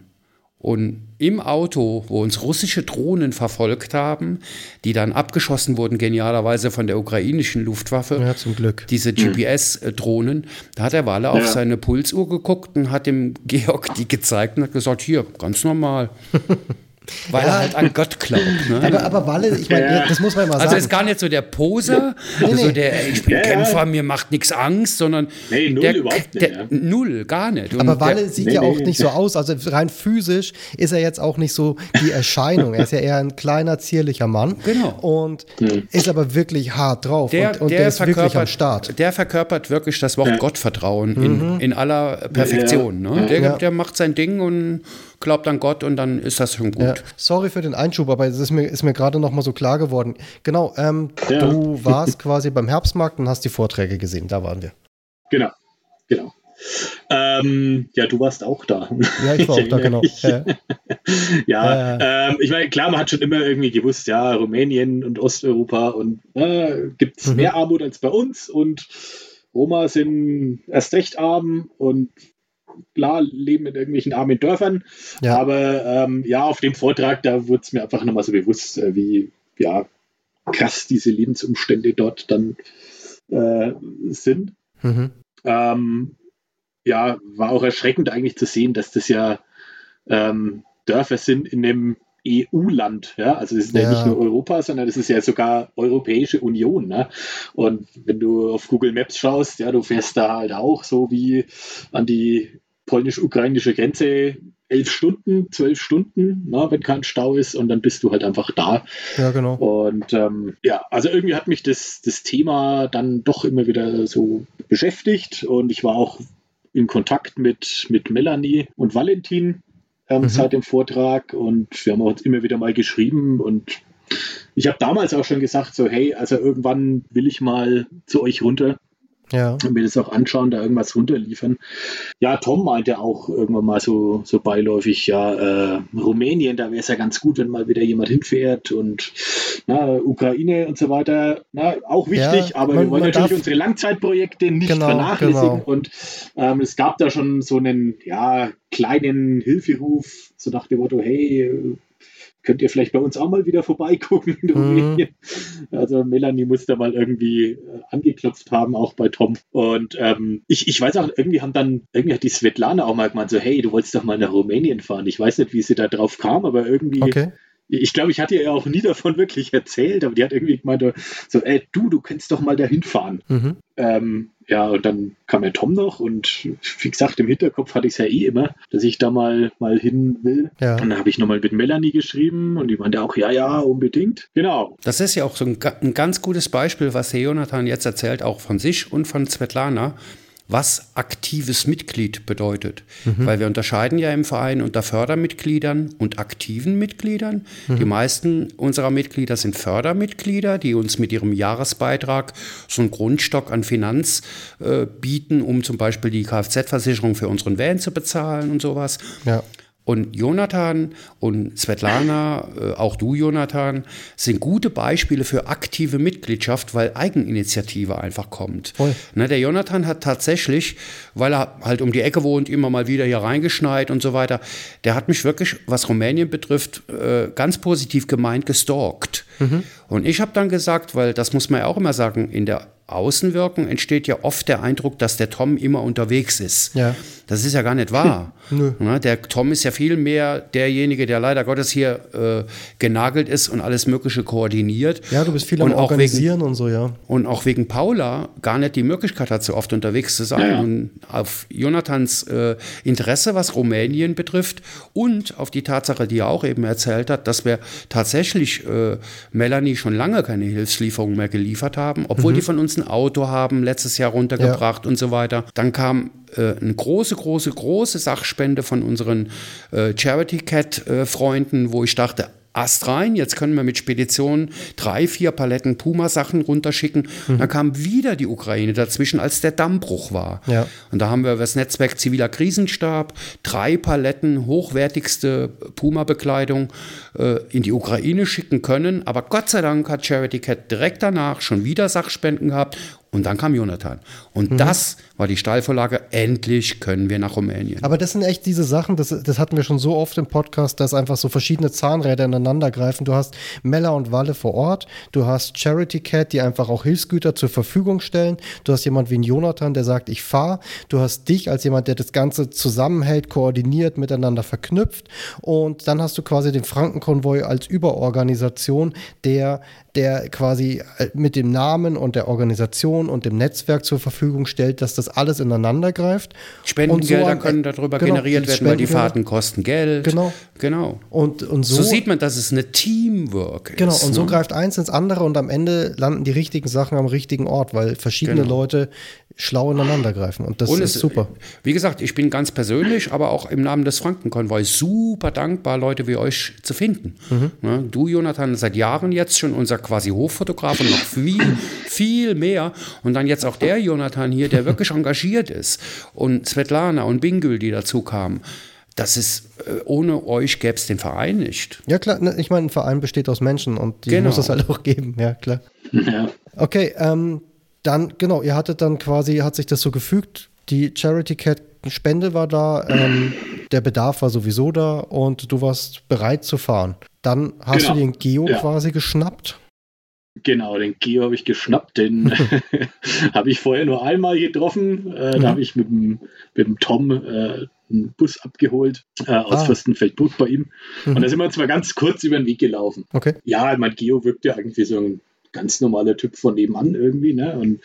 Und im Auto, wo uns russische Drohnen verfolgt haben, die dann abgeschossen wurden, genialerweise von der ukrainischen Luftwaffe. Ja, zum Glück. Diese GPS-Drohnen. Da hat der Walle ja. auf seine Pulsuhr geguckt und hat dem Georg die gezeigt und hat gesagt, hier, ganz normal. Weil ja. er halt an Gott glaubt. Ne? Aber, aber Walle, ich meine, ja. das muss man mal also sagen. Also ist gar nicht so der Poser, nee, nee. so der, ich bin ja, Kämpfer, mir macht nichts Angst, sondern nee, null der, überhaupt nicht, der, null, gar nicht. Und aber Walle der, sieht nee, ja auch nicht so aus, also rein physisch ist er jetzt auch nicht so die Erscheinung. er ist ja eher ein kleiner, zierlicher Mann. Genau. Und hm. ist aber wirklich hart drauf der, und, und der, der, ist wirklich am Start. Der verkörpert wirklich das Wort Gottvertrauen in, mhm. in aller Perfektion. Ne? Der, der macht sein Ding und glaubt an Gott und dann ist das schon gut. Ja. Sorry für den Einschub, aber es ist mir, ist mir gerade noch mal so klar geworden. Genau, ähm, ja. du warst quasi beim Herbstmarkt und hast die Vorträge gesehen, da waren wir. Genau, genau. Ähm, ja, du warst auch da. Ja, ich war auch da, genau. ja, ja ähm, ich meine, klar, man hat schon immer irgendwie gewusst, ja, Rumänien und Osteuropa und äh, gibt es mhm. mehr Armut als bei uns und Roma sind erst recht arm und klar, leben in irgendwelchen armen Dörfern. Ja. Aber ähm, ja, auf dem Vortrag, da wurde es mir einfach nochmal so bewusst, äh, wie ja, krass diese Lebensumstände dort dann äh, sind. Mhm. Ähm, ja, war auch erschreckend eigentlich zu sehen, dass das ja ähm, Dörfer sind in einem EU-Land. Ja? Also es ist ja. ja. nicht nur Europa, sondern es ist ja sogar Europäische Union. Ne? Und wenn du auf Google Maps schaust, ja, du fährst da halt auch so wie an die polnisch-ukrainische Grenze elf Stunden, zwölf Stunden, na, ne, wenn kein Stau ist und dann bist du halt einfach da. Ja, genau. Und ähm, ja, also irgendwie hat mich das, das Thema dann doch immer wieder so beschäftigt und ich war auch in Kontakt mit, mit Melanie und Valentin ähm, mhm. seit dem Vortrag und wir haben uns immer wieder mal geschrieben und ich habe damals auch schon gesagt, so hey, also irgendwann will ich mal zu euch runter ja. Und mir das auch anschauen, da irgendwas runterliefern. Ja, Tom meinte auch irgendwann mal so, so beiläufig, ja, äh, Rumänien, da wäre es ja ganz gut, wenn mal wieder jemand hinfährt und na, Ukraine und so weiter. Na, auch wichtig, ja, aber man, wir wollen natürlich unsere Langzeitprojekte nicht genau, vernachlässigen. Genau. Und ähm, es gab da schon so einen ja, kleinen Hilferuf, so nach dem Motto, hey, könnt ihr vielleicht bei uns auch mal wieder vorbeigucken in Rumänien. Mhm. Also Melanie muss da mal irgendwie äh, angeklopft haben, auch bei Tom. Und ähm, ich, ich weiß auch, irgendwie haben dann, irgendwie hat die Svetlana auch mal gemeint, so, hey, du wolltest doch mal nach Rumänien fahren. Ich weiß nicht, wie sie da drauf kam, aber irgendwie. Okay ich glaube, ich hatte ihr ja auch nie davon wirklich erzählt, aber die hat irgendwie gemeint, so, ey, du, du kannst doch mal dahin fahren. Mhm. Ähm, ja, und dann kam ja Tom noch und wie gesagt, im Hinterkopf hatte ich es ja eh immer, dass ich da mal, mal hin will. Ja. Und dann habe ich nochmal mit Melanie geschrieben und die meinte auch, ja, ja, unbedingt. Genau. Das ist ja auch so ein, ein ganz gutes Beispiel, was Herr Jonathan jetzt erzählt, auch von sich und von Svetlana was aktives Mitglied bedeutet. Mhm. Weil wir unterscheiden ja im Verein unter Fördermitgliedern und aktiven Mitgliedern. Mhm. Die meisten unserer Mitglieder sind Fördermitglieder, die uns mit ihrem Jahresbeitrag so einen Grundstock an Finanz äh, bieten, um zum Beispiel die Kfz-Versicherung für unseren Van zu bezahlen und sowas. Ja. Und Jonathan und Svetlana, äh, auch du, Jonathan, sind gute Beispiele für aktive Mitgliedschaft, weil Eigeninitiative einfach kommt. Ne, der Jonathan hat tatsächlich, weil er halt um die Ecke wohnt, immer mal wieder hier reingeschneit und so weiter, der hat mich wirklich, was Rumänien betrifft, äh, ganz positiv gemeint gestalkt. Mhm. Und ich habe dann gesagt, weil das muss man ja auch immer sagen, in der Außenwirkung entsteht ja oft der Eindruck, dass der Tom immer unterwegs ist. Ja. Das ist ja gar nicht wahr. Nö. Der Tom ist ja viel mehr derjenige, der leider Gottes hier äh, genagelt ist und alles Mögliche koordiniert. Ja, du bist viel am Organisieren wegen, und so, ja. Und auch wegen Paula gar nicht die Möglichkeit hat, so oft unterwegs zu sein. Ja. Und auf Jonathans äh, Interesse, was Rumänien betrifft und auf die Tatsache, die er auch eben erzählt hat, dass wir tatsächlich äh, Melanie schon lange keine Hilfslieferungen mehr geliefert haben, obwohl mhm. die von uns ein Auto haben, letztes Jahr runtergebracht ja. und so weiter. Dann kam äh, eine große, große, große Sachspende von unseren äh, Charity Cat-Freunden, äh, wo ich dachte, Ast rein, jetzt können wir mit Speditionen drei, vier Paletten Puma-Sachen runterschicken. Mhm. Dann kam wieder die Ukraine dazwischen, als der Dammbruch war. Ja. Und da haben wir das Netzwerk ziviler Krisenstab drei Paletten hochwertigste Puma-Bekleidung äh, in die Ukraine schicken können. Aber Gott sei Dank hat Charity Cat direkt danach schon wieder Sachspenden gehabt und dann kam Jonathan. Und mhm. das war die Steilvorlage. Endlich können wir nach Rumänien. Aber das sind echt diese Sachen, das, das hatten wir schon so oft im Podcast, dass einfach so verschiedene Zahnräder ineinander greifen. Du hast Mella und Walle vor Ort, du hast Charity Cat, die einfach auch Hilfsgüter zur Verfügung stellen. Du hast jemand wie ein Jonathan, der sagt, ich fahre. Du hast dich als jemand, der das Ganze zusammenhält, koordiniert, miteinander verknüpft. Und dann hast du quasi den Frankenkonvoi als Überorganisation, der der quasi äh, mit dem Namen und der Organisation und dem Netzwerk zur Verfügung stellt, dass das alles ineinander greift. Spendengelder so können darüber genau, generiert werden, weil die Fahrten kosten Geld. Genau. Genau. Und, und so, so sieht man, dass es eine Teamwork genau, ist. Genau, und so ne? greift eins ins andere und am Ende landen die richtigen Sachen am richtigen Ort, weil verschiedene genau. Leute schlau ineinander greifen. Und das und ist es, super. Wie gesagt, ich bin ganz persönlich, aber auch im Namen des Frankenkonvois super dankbar, Leute wie euch zu finden. Mhm. Ne, du, Jonathan, seit Jahren jetzt schon unser quasi Hoffotograf und noch viel, viel mehr. Und dann jetzt auch der Jonathan hier, der wirklich engagiert ist. Und Svetlana und Bingül, die dazu kamen. Das ist, äh, ohne euch gäbe es den Verein nicht. Ja, klar, ne, ich meine, ein Verein besteht aus Menschen und die genau. muss es halt auch geben, ja, klar. Ja. Okay, ähm, dann, genau, ihr hattet dann quasi, hat sich das so gefügt, die Charity Cat Spende war da, ähm, der Bedarf war sowieso da und du warst bereit zu fahren. Dann hast genau. du den Geo ja. quasi geschnappt. Genau, den Geo habe ich geschnappt, den habe ich vorher nur einmal getroffen. Äh, mhm. Da habe ich mit dem, mit dem Tom äh, einen Bus abgeholt äh, aus ah. Fürstenfeldbruck bei ihm. Mhm. Und da sind wir zwar ganz kurz über den Weg gelaufen. Okay. Ja, mein Geo wirkte irgendwie so ein ganz normaler Typ von nebenan irgendwie. Ne? Und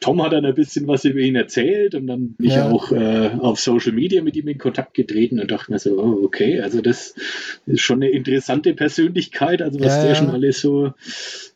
Tom hat dann ein bisschen was über ihn erzählt und dann bin ja. ich auch äh, auf Social Media mit ihm in Kontakt getreten und dachte mir so, oh, okay, also das ist schon eine interessante Persönlichkeit, also was ja, der schon alles so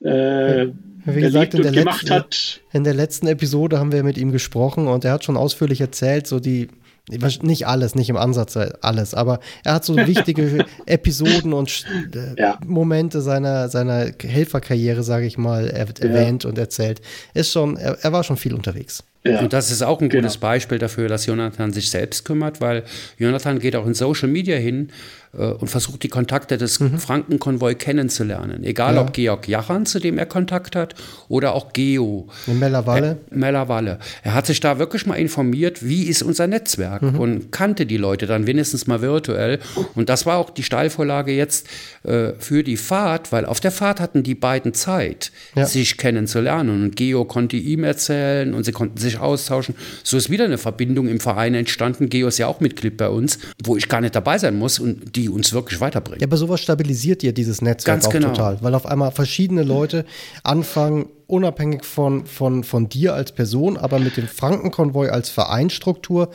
äh, wie gesagt, in der, letzten, hat. in der letzten Episode haben wir mit ihm gesprochen und er hat schon ausführlich erzählt, so die nicht alles, nicht im Ansatz alles, aber er hat so wichtige Episoden und äh, ja. Momente seiner, seiner Helferkarriere, sage ich mal, erwähnt ja. und erzählt. Ist schon, er, er war schon viel unterwegs. Ja. Und das ist auch ein gutes genau. Beispiel dafür, dass Jonathan sich selbst kümmert, weil Jonathan geht auch in Social Media hin äh, und versucht die Kontakte des mhm. Frankenkonvoi kennenzulernen. Egal ja. ob Georg Jachan, zu dem er Kontakt hat, oder auch Geo. In Mellerwalle. Äh, Mellerwalle. Er hat sich da wirklich mal informiert, wie ist unser Netzwerk mhm. und kannte die Leute dann wenigstens mal virtuell. Und das war auch die Steilvorlage jetzt äh, für die Fahrt, weil auf der Fahrt hatten die beiden Zeit, ja. sich kennenzulernen. Und Geo konnte ihm erzählen und sie konnten sich sich austauschen. So ist wieder eine Verbindung im Verein entstanden. Geo ist ja auch Mitglied bei uns, wo ich gar nicht dabei sein muss und die uns wirklich weiterbringt. Ja, aber sowas stabilisiert ja dieses Netzwerk Ganz auch genau. total, weil auf einmal verschiedene Leute anfangen, unabhängig von, von, von dir als Person, aber mit dem Frankenkonvoi als Vereinstruktur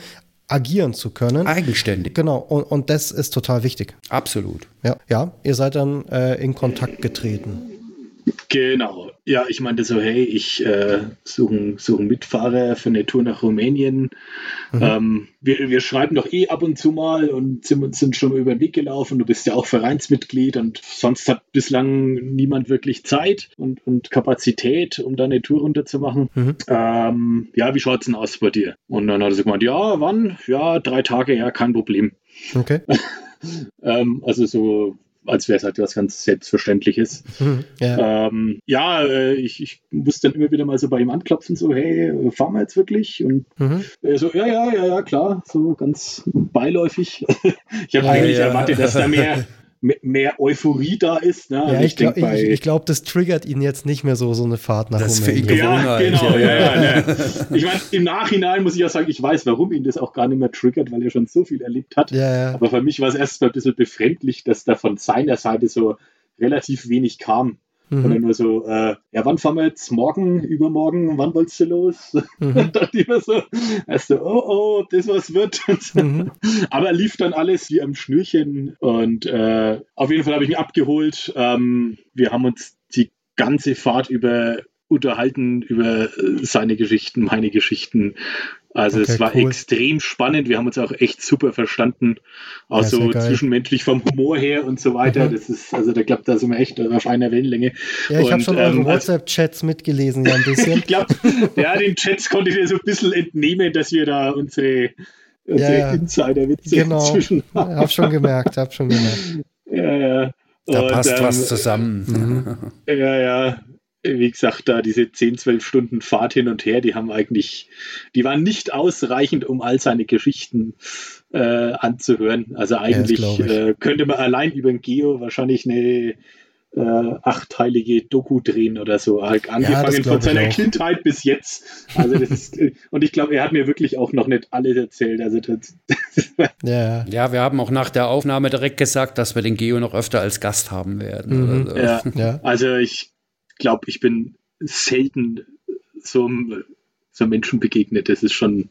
agieren zu können. Eigenständig. Genau, und, und das ist total wichtig. Absolut. Ja, ja ihr seid dann äh, in Kontakt getreten. Genau. Ja, ich meinte so, hey, ich äh, suche such einen Mitfahrer für eine Tour nach Rumänien. Mhm. Ähm, wir, wir schreiben doch eh ab und zu mal und sind, sind schon über den Weg gelaufen. Du bist ja auch Vereinsmitglied und sonst hat bislang niemand wirklich Zeit und, und Kapazität, um da eine Tour runterzumachen. Mhm. Ähm, ja, wie schaut es denn aus bei dir? Und dann hat er so gemeint, ja, wann? Ja, drei Tage, ja, kein Problem. Okay. ähm, also so als wäre es halt was ganz Selbstverständliches. Mhm, ja, ähm, ja äh, ich, ich muss dann immer wieder mal so bei ihm anklopfen, so, hey, fahren wir jetzt wirklich? Und mhm. er so, ja, ja, ja, ja, klar, so ganz beiläufig. ich habe ja, eigentlich ja. erwartet, dass da mehr, mehr Euphorie da ist. Ne? Ja, also ich, ich glaube, ich, ich glaub, das triggert ihn jetzt nicht mehr so, so eine Fahrt nach das Rumänien. Für ihn ja, genau. Ja, ja, ja. Ich meine, im Nachhinein muss ich ja sagen, ich weiß, warum ihn das auch gar nicht mehr triggert, weil er schon so viel erlebt hat. Ja, ja. Aber für mich war es erst mal ein bisschen befremdlich, dass da von seiner Seite so relativ wenig kam. Mhm. Und dann nur so, äh, ja, wann fahren wir jetzt? Morgen, übermorgen, wann wolltest du los? Mhm. da dachte ich mir so, erst so, oh, oh, ob das was wird. Mhm. Aber lief dann alles wie am Schnürchen und äh, auf jeden Fall habe ich mich abgeholt. Ähm, wir haben uns die ganze Fahrt über unterhalten über seine Geschichten, meine Geschichten. Also okay, es war cool. extrem spannend. Wir haben uns auch echt super verstanden. Auch ja, so zwischenmenschlich vom Humor her und so weiter. Mhm. Das ist, also da glaube da sind wir echt auf einer Wellenlänge. Ja, ich habe schon eure ähm, WhatsApp-Chats mitgelesen, ja ein bisschen. ich glaube, ja, den Chats konnte ich dir so ein bisschen entnehmen, dass wir da unsere, unsere ja, Insider-Witze genau. inzwischen haben. Hab schon gemerkt, hab schon gemerkt. Ja, ja. Da und, passt ähm, was zusammen. Mhm. Ja, ja wie gesagt, da diese 10, 12 Stunden Fahrt hin und her, die haben eigentlich, die waren nicht ausreichend, um all seine Geschichten äh, anzuhören. Also eigentlich ja, äh, könnte man allein über den Geo wahrscheinlich eine äh, achtteilige Doku drehen oder so. Angefangen ja, von seiner Kindheit bis jetzt. Also das ist, und ich glaube, er hat mir wirklich auch noch nicht alles erzählt. Also das, ja. ja, wir haben auch nach der Aufnahme direkt gesagt, dass wir den Geo noch öfter als Gast haben werden. Mhm. So. Ja. ja. Also ich glaube, ich bin selten so, so Menschen begegnet. Das ist schon,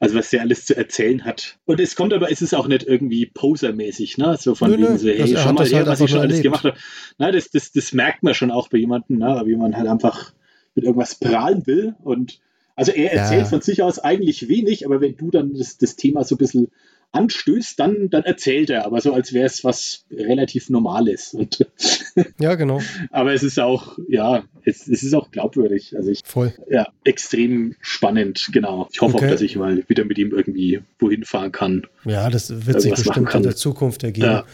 also was der alles zu erzählen hat. Und es kommt aber, es ist auch nicht irgendwie posermäßig, ne? So von nö, wegen so, hey, schau mal her, halt was ich schon alles gemacht habe. Na, das, das, das merkt man schon auch bei jemandem, ne? wie man halt einfach mit irgendwas prahlen will. Und also er erzählt ja. von sich aus eigentlich wenig, aber wenn du dann das, das Thema so ein bisschen anstößt, dann, dann erzählt er, aber so als wäre es was relativ Normales. Und ja, genau. aber es ist auch, ja, es, es ist auch glaubwürdig. Also ich, Voll. Ja, extrem spannend, genau. Ich hoffe okay. auch, dass ich mal wieder mit ihm irgendwie wohin fahren kann. Ja, das wird sich bestimmt in der Zukunft ergeben. Ja.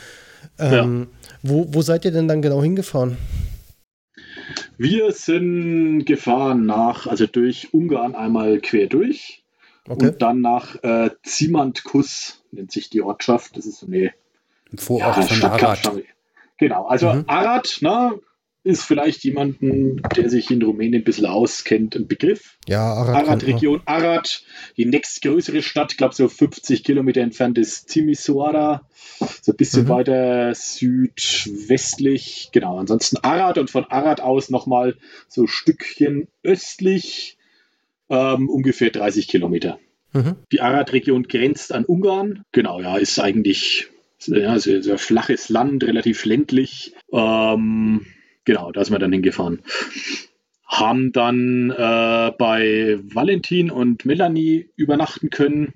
Ähm, ja. Wo, wo seid ihr denn dann genau hingefahren? Wir sind gefahren nach, also durch Ungarn einmal quer durch. Okay. Und dann nach äh, Zimantkus nennt sich die Ortschaft. Das ist so eine Vorort ja, von Arad. Genau, also mhm. Arad ne, ist vielleicht jemanden, der sich in Rumänien ein bisschen auskennt, ein Begriff. Ja, Arad. Arad-Region Arad, die nächstgrößere Stadt, ich glaube so 50 Kilometer entfernt ist Timisoara, so ein bisschen mhm. weiter südwestlich. Genau, ansonsten Arad und von Arad aus nochmal so ein Stückchen östlich ähm, ungefähr 30 Kilometer. Mhm. Die Arad-Region grenzt an Ungarn. Genau, ja, ist eigentlich ja, sehr, sehr flaches Land, relativ ländlich. Ähm, genau, da sind wir dann hingefahren. Haben dann äh, bei Valentin und Melanie übernachten können.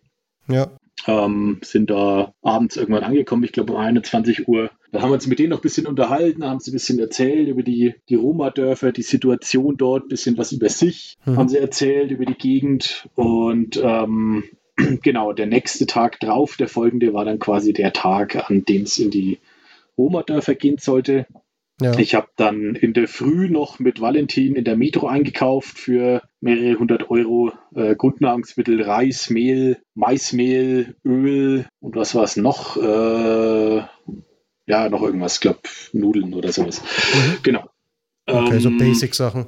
Ja. Ähm, sind da abends irgendwann angekommen, ich glaube um 21 Uhr. Da haben wir uns mit denen noch ein bisschen unterhalten, haben sie ein bisschen erzählt über die, die Roma-Dörfer, die Situation dort, ein bisschen was über sich mhm. haben sie erzählt, über die Gegend. Und ähm, genau, der nächste Tag drauf, der folgende, war dann quasi der Tag, an dem es in die Roma-Dörfer gehen sollte. Ja. Ich habe dann in der Früh noch mit Valentin in der Metro eingekauft für mehrere hundert Euro äh, Grundnahrungsmittel, Reis, Mehl, Maismehl, Öl und was war es noch? Äh, ja, noch irgendwas, ich glaube Nudeln oder sowas. Mhm. Genau. Okay, ähm, so Basic-Sachen.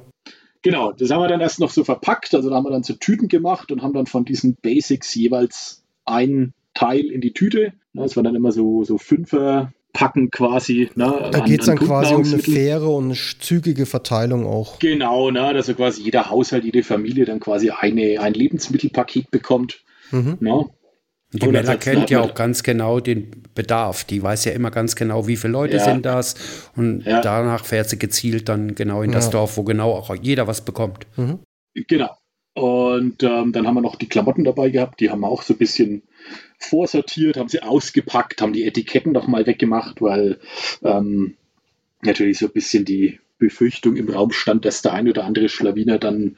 Genau, das haben wir dann erst noch so verpackt. Also da haben wir dann so Tüten gemacht und haben dann von diesen Basics jeweils ein Teil in die Tüte. Das war dann immer so, so Fünfer packen quasi. Ne, da geht es dann quasi um eine faire und zügige Verteilung auch. Genau, ne, dass quasi jeder Haushalt, jede Familie dann quasi eine, ein Lebensmittelpaket bekommt. Mhm. Ne? Die Oder Mella kennt ja auch ganz genau den Bedarf. Die weiß ja immer ganz genau, wie viele Leute ja. sind das. Und ja. danach fährt sie gezielt dann genau in das ja. Dorf, wo genau auch jeder was bekommt. Mhm. Genau. Und ähm, dann haben wir noch die Klamotten dabei gehabt. Die haben wir auch so ein bisschen vorsortiert, haben sie ausgepackt, haben die Etiketten noch mal weggemacht, weil ähm, natürlich so ein bisschen die Befürchtung im Raum stand, dass der ein oder andere Schlawiner dann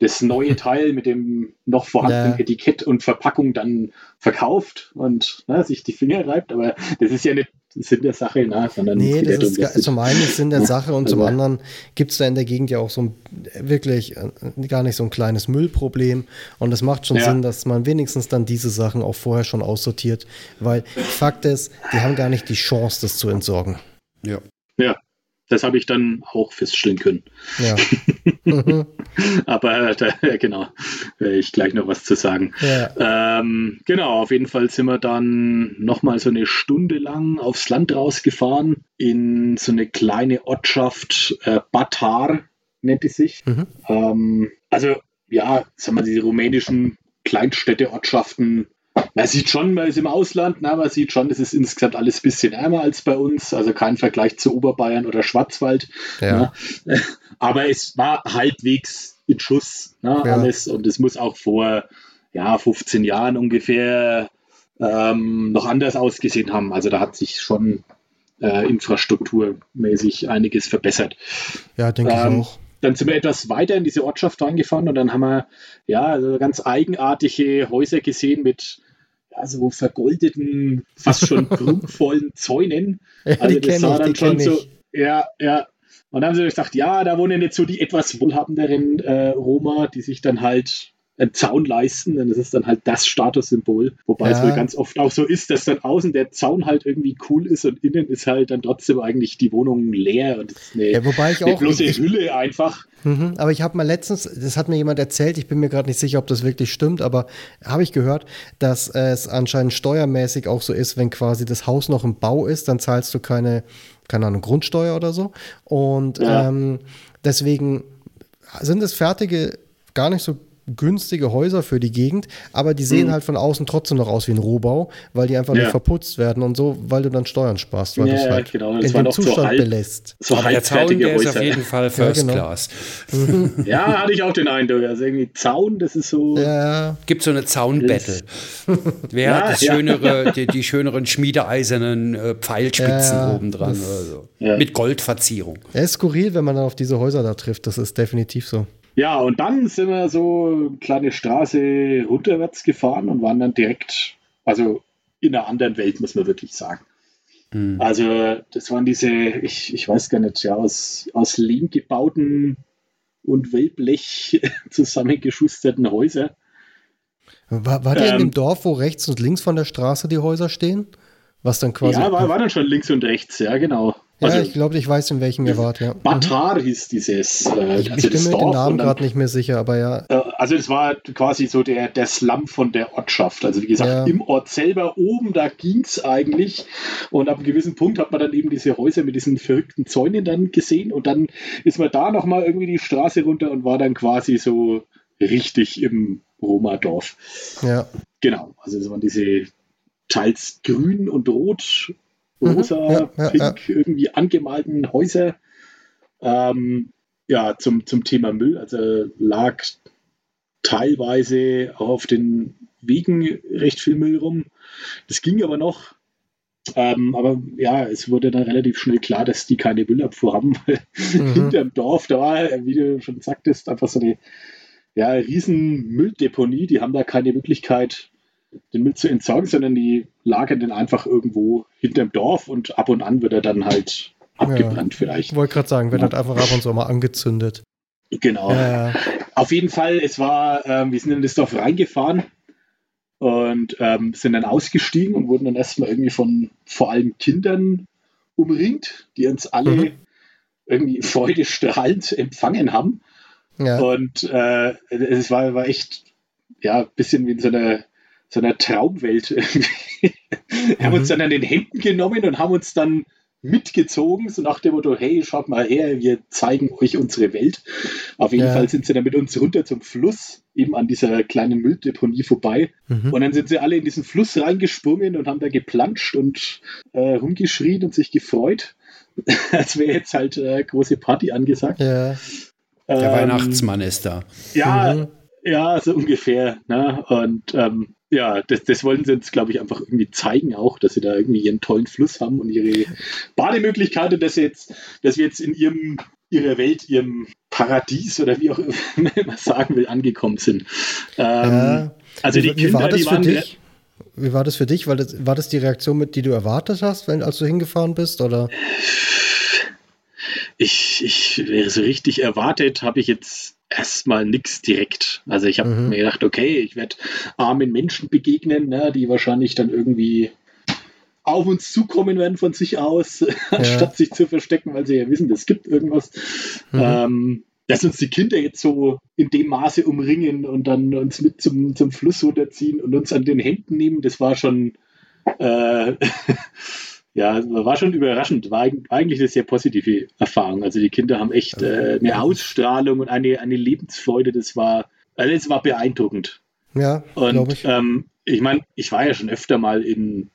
das neue Teil mit dem noch vorhandenen ja. Etikett und Verpackung dann verkauft und na, sich die Finger reibt. Aber das ist ja nicht Sinn der Sache, na, sondern nee, das ist gar, zum einen ist Sinn der Sache und also, zum anderen gibt es da in der Gegend ja auch so ein, wirklich äh, gar nicht so ein kleines Müllproblem und es macht schon ja. Sinn, dass man wenigstens dann diese Sachen auch vorher schon aussortiert, weil Fakt ist, die haben gar nicht die Chance, das zu entsorgen. Ja. Ja, das habe ich dann auch feststellen können. Ja. Aber da, genau, werde ich gleich noch was zu sagen. Ja. Ähm, genau, auf jeden Fall sind wir dann nochmal so eine Stunde lang aufs Land rausgefahren in so eine kleine Ortschaft, äh, Batar nennt es sich. Mhm. Ähm, also ja, sagen wir, diese rumänischen Kleinstädte-Ortschaften man sieht schon, man ist im Ausland, na, man sieht schon, es ist insgesamt alles ein bisschen ärmer als bei uns, also kein Vergleich zu Oberbayern oder Schwarzwald. Ja. Aber es war halbwegs in Schuss, na, ja. alles, und es muss auch vor ja, 15 Jahren ungefähr ähm, noch anders ausgesehen haben. Also da hat sich schon äh, infrastrukturmäßig einiges verbessert. Ja, denke ähm, ich auch dann sind wir etwas weiter in diese Ortschaft reingefahren und dann haben wir ja also ganz eigenartige Häuser gesehen mit ja, so vergoldeten, fast schon prunkvollen Zäunen. Ja, also das sah ich, dann schon so, ja, ja. Und dann haben sie gesagt, ja, da wohnen jetzt so die etwas wohlhabenderen äh, Roma, die sich dann halt einen Zaun leisten, denn das ist dann halt das Statussymbol. Wobei ja. es wohl ganz oft auch so ist, dass dann außen der Zaun halt irgendwie cool ist und innen ist halt dann trotzdem eigentlich die Wohnung leer und ist eine, ja, wobei ich auch, bloße ich, Hülle einfach. Mhm, aber ich habe mal letztens, das hat mir jemand erzählt, ich bin mir gerade nicht sicher, ob das wirklich stimmt, aber habe ich gehört, dass es anscheinend steuermäßig auch so ist, wenn quasi das Haus noch im Bau ist, dann zahlst du keine, keine Ahnung, Grundsteuer oder so. Und ja. ähm, deswegen sind es fertige, gar nicht so günstige Häuser für die Gegend, aber die sehen mhm. halt von außen trotzdem noch aus wie ein Rohbau, weil die einfach ja. nicht verputzt werden und so, weil du dann Steuern sparst, weil ja, du es halt genau. in dem Zustand so halb, belässt. So aber der Zaun, der ist auf jeden Fall First ja, genau. Class. ja, hatte ich auch den Eindruck. Also irgendwie Zaun, das ist so. Ja. Gibt so eine Zaun-Battle. Wer hat das schönere, die, die, schöneren schmiedeeisernen äh, Pfeilspitzen ja, oben dran so. Mit Goldverzierung. Er ist skurril, wenn man dann auf diese Häuser da trifft. Das ist definitiv so. Ja, und dann sind wir so eine kleine Straße runterwärts gefahren und waren dann direkt, also in einer anderen Welt, muss man wirklich sagen. Mhm. Also, das waren diese, ich, ich weiß gar nicht, ja, aus, aus Lehm gebauten und Wellblech zusammengeschusterten Häuser. War, war der ähm, in dem Dorf, wo rechts und links von der Straße die Häuser stehen? Was dann quasi. Ja, war, war dann schon links und rechts, ja, genau. Ja, also, ich glaube, ich weiß, in welchem ihr wart, ja. Batar mhm. hieß dieses. Äh, ich, also bin mir den Namen gerade nicht mehr sicher, aber ja. Äh, also, es war quasi so der, der Slum von der Ortschaft. Also, wie gesagt, ja. im Ort selber oben, da ging es eigentlich. Und ab einem gewissen Punkt hat man dann eben diese Häuser mit diesen verrückten Zäunen dann gesehen. Und dann ist man da nochmal irgendwie die Straße runter und war dann quasi so richtig im Roma-Dorf. Ja. Genau. Also, das waren diese teils grün und rot rosa, mhm, ja, ja, pink, irgendwie angemalten Häuser. Ähm, ja, zum, zum Thema Müll. Also lag teilweise auch auf den Wegen recht viel Müll rum. Das ging aber noch. Ähm, aber ja, es wurde dann relativ schnell klar, dass die keine Müllabfuhr haben. Mhm. Hinterm Dorf, da war, wie du schon sagtest, einfach so eine ja, riesen Mülldeponie. Die haben da keine Möglichkeit, den Müll zu entsorgen, sondern die lagern den einfach irgendwo hinterm Dorf und ab und an wird er dann halt abgebrannt ja, vielleicht. Ich wollte gerade sagen, wird ja. halt einfach ab und zu mal angezündet. Genau. Ja. Auf jeden Fall, es war, ähm, wir sind in das Dorf reingefahren und ähm, sind dann ausgestiegen und wurden dann erstmal irgendwie von vor allem Kindern umringt, die uns alle mhm. irgendwie freudestrahlend empfangen haben. Ja. Und äh, es war, war echt ja, ein bisschen wie in so einer, so einer Traumwelt. wir mhm. haben uns mhm. dann an den Händen genommen und haben uns dann mitgezogen, so nach dem Motto, hey, schaut mal her, wir zeigen euch unsere Welt. Auf jeden ja. Fall sind sie dann mit uns runter zum Fluss, eben an dieser kleinen Mülldeponie vorbei. Mhm. Und dann sind sie alle in diesen Fluss reingesprungen und haben da geplanscht und äh, rumgeschrien und sich gefreut. Als wäre jetzt halt äh, große Party angesagt. Ja. Der ähm, Weihnachtsmann ist da. Ja, mhm. ja, so ungefähr. Ne? Und ähm, ja, das, das wollen sie uns, glaube ich, einfach irgendwie zeigen auch, dass sie da irgendwie ihren tollen Fluss haben und ihre Bademöglichkeiten, dass sie jetzt, dass wir jetzt in ihrem ihrer Welt, ihrem Paradies oder wie auch immer man sagen will, angekommen sind. Ähm, ja. Also die wie, Kinder, war das die waren. Für dich? Wie war das für dich? War das, war das die Reaktion, mit die du erwartet hast, wenn, als du hingefahren bist? Oder? Ich, ich wäre so richtig erwartet, habe ich jetzt erstmal nichts direkt. Also ich habe mhm. mir gedacht, okay, ich werde armen Menschen begegnen, ne, die wahrscheinlich dann irgendwie auf uns zukommen werden von sich aus, ja. anstatt sich zu verstecken, weil sie ja wissen, es gibt irgendwas. Mhm. Ähm, dass uns die Kinder jetzt so in dem Maße umringen und dann uns mit zum, zum Fluss runterziehen und uns an den Händen nehmen, das war schon äh, ja, war schon überraschend. War eigentlich eine sehr positive Erfahrung. Also die Kinder haben echt äh, eine Ausstrahlung und eine, eine Lebensfreude. Das war, also es war beeindruckend. Ja, und ich, ähm, ich meine, ich war ja schon öfter mal in,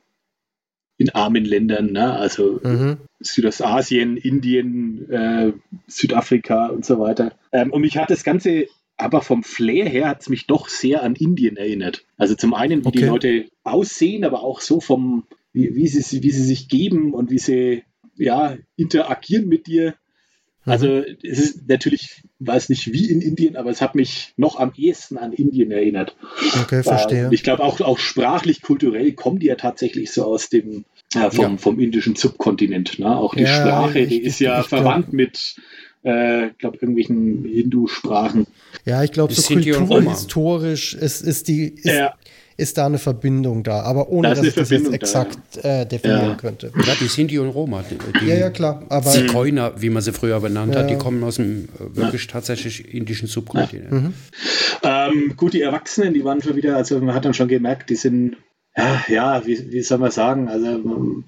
in armen Ländern, ne? also mhm. Südostasien, Indien, äh, Südafrika und so weiter. Ähm, und mich hat das Ganze aber vom Flair her hat es mich doch sehr an Indien erinnert. Also zum einen, wie okay. die Leute aussehen, aber auch so vom, wie, wie, sie, wie sie sich geben und wie sie ja, interagieren mit dir. Mhm. Also es ist natürlich, weiß nicht wie in Indien, aber es hat mich noch am ehesten an Indien erinnert. Okay, verstehe. ich glaube auch, auch sprachlich, kulturell kommen die ja tatsächlich so aus dem äh, vom, ja. vom indischen Subkontinent. Ne? Auch die ja, Sprache, ich, die ist ja verwandt glaub, mit äh, glaube irgendwelchen Hindu-Sprachen. Ja, ich glaube, so kulturhistorisch ist, ist die ist, ja ist da eine Verbindung da, aber ohne da dass ich das jetzt exakt da, ja. äh, definieren ja. könnte. Ja, die Sinti und Roma. Die, ja, ja, klar. Aber Zigeuner, wie man sie früher benannt hat, die kommen aus dem äh, wirklich tatsächlich indischen Subkontinent. Mhm. Ähm, gut, die Erwachsenen, die waren schon wieder, also man hat dann schon gemerkt, die sind, ja, ja wie, wie soll man sagen, also ähm,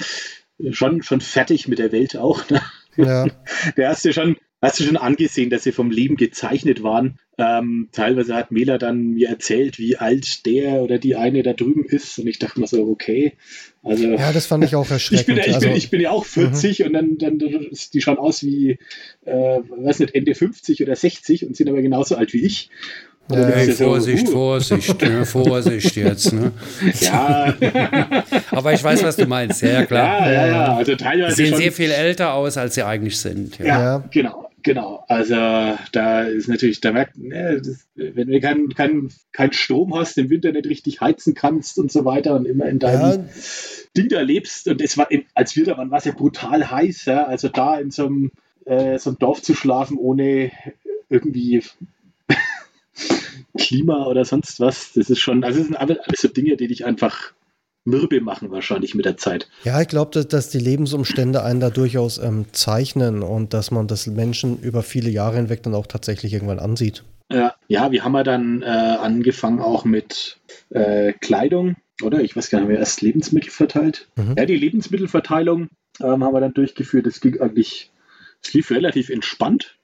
schon, schon fertig mit der Welt auch. Ne? Ja. Der erste schon, hast du schon angesehen, dass sie vom Leben gezeichnet waren. Ähm, teilweise hat Mela dann mir erzählt, wie alt der oder die eine da drüben ist. Und ich dachte mir so, okay. Also, ja, das fand ich auch erschreckend. ich, bin, ich, also, bin, ich bin ja auch 40 mhm. und dann, dann die schauen aus wie, äh, weiß nicht, Ende 50 oder 60 und sind aber genauso alt wie ich. Ja, hey, Vorsicht, so, uh. Vorsicht, ne, Vorsicht jetzt. Ne? Ja. Aber ich weiß, was du meinst. Ja, klar. Ja, ja, ja. Also teilweise sie sehen sehr viel älter aus, als sie eigentlich sind. Ja, ja genau. Genau, also da ist natürlich, da merkt, ne, das, wenn du keinen kein, kein Strom hast, im Winter nicht richtig heizen kannst und so weiter und immer in deinem ja. Ding da lebst und es war, als wir da waren, war es ja brutal heiß, ja? also da in so einem, äh, so einem Dorf zu schlafen ohne irgendwie Klima oder sonst was, das ist schon, also das sind alles so Dinge, die dich einfach mürbe machen wahrscheinlich mit der Zeit. Ja, ich glaube, dass, dass, die Lebensumstände einen da durchaus ähm, zeichnen und dass man das Menschen über viele Jahre hinweg dann auch tatsächlich irgendwann ansieht. Ja, ja wir haben ja dann äh, angefangen auch mit äh, Kleidung, oder? Ich weiß gar nicht, haben wir erst Lebensmittel verteilt? Mhm. Ja, die Lebensmittelverteilung ähm, haben wir dann durchgeführt. Das ging eigentlich, es lief relativ entspannt.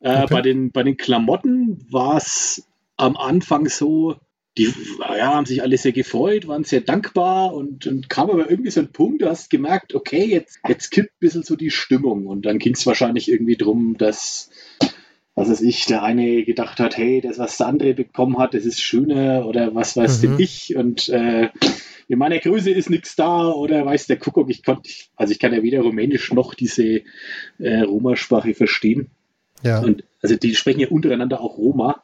Äh, okay. bei, den, bei den Klamotten war es am Anfang so, die ja, haben sich alle sehr gefreut, waren sehr dankbar und, und kam aber irgendwie so ein Punkt, du hast gemerkt, okay, jetzt, jetzt kippt ein bisschen so die Stimmung und dann ging es wahrscheinlich irgendwie darum, dass, was weiß ich, der eine gedacht hat, hey, das, was der andere bekommen hat, das ist schöner oder was weiß mhm. denn ich und äh, in meiner Größe ist nichts da oder weiß der Kuckuck, ich konnte, also ich kann ja weder Rumänisch noch diese äh, Roma-Sprache verstehen. Ja. Und also die sprechen ja untereinander auch Roma.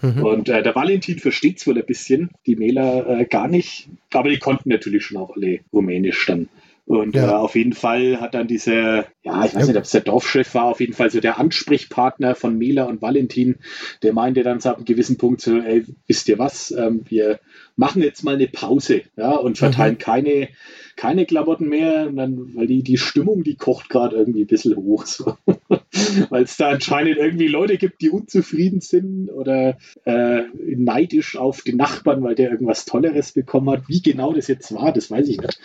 Mhm. Und äh, der Valentin versteht es wohl ein bisschen, die Mela äh, gar nicht, aber die konnten natürlich schon auch alle Rumänisch dann. Und ja. äh, auf jeden Fall hat dann dieser, ja, ich weiß nicht, ob es der Dorfchef war, auf jeden Fall so der Ansprechpartner von Mela und Valentin, der meinte dann so ab einem gewissen Punkt so, ey, wisst ihr was, ähm, wir machen jetzt mal eine Pause, ja, und verteilen mhm. keine, keine Klamotten mehr, dann, weil die, die Stimmung, die kocht gerade irgendwie ein bisschen hoch, so. weil es da anscheinend irgendwie Leute gibt, die unzufrieden sind oder äh, neidisch auf den Nachbarn, weil der irgendwas Tolleres bekommen hat. Wie genau das jetzt war, das weiß ich nicht.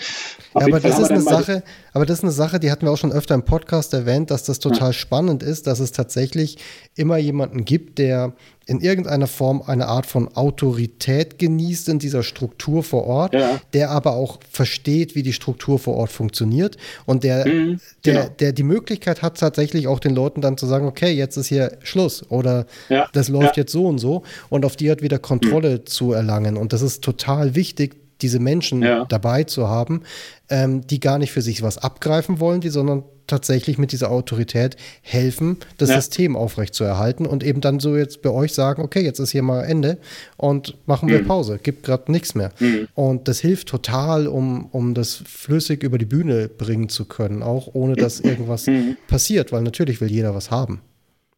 Ja, aber das ist eine Sache, aber das ist eine Sache, die hatten wir auch schon öfter im Podcast erwähnt, dass das total spannend ist, dass es tatsächlich immer jemanden gibt, der in irgendeiner Form eine Art von Autorität genießt in dieser Struktur vor Ort, ja. der aber auch versteht, wie die Struktur vor Ort funktioniert und der, mhm, der, genau. der die Möglichkeit hat, tatsächlich auch den Leuten dann zu sagen, okay, jetzt ist hier Schluss oder ja. das läuft ja. jetzt so und so und auf die hat wieder Kontrolle mhm. zu erlangen. Und das ist total wichtig, diese Menschen ja. dabei zu haben, ähm, die gar nicht für sich was abgreifen wollen, die, sondern tatsächlich mit dieser Autorität helfen, das ja. System aufrechtzuerhalten und eben dann so jetzt bei euch sagen, okay, jetzt ist hier mal Ende und machen wir mhm. Pause, gibt gerade nichts mehr. Mhm. Und das hilft total, um, um das flüssig über die Bühne bringen zu können, auch ohne dass irgendwas mhm. passiert, weil natürlich will jeder was haben.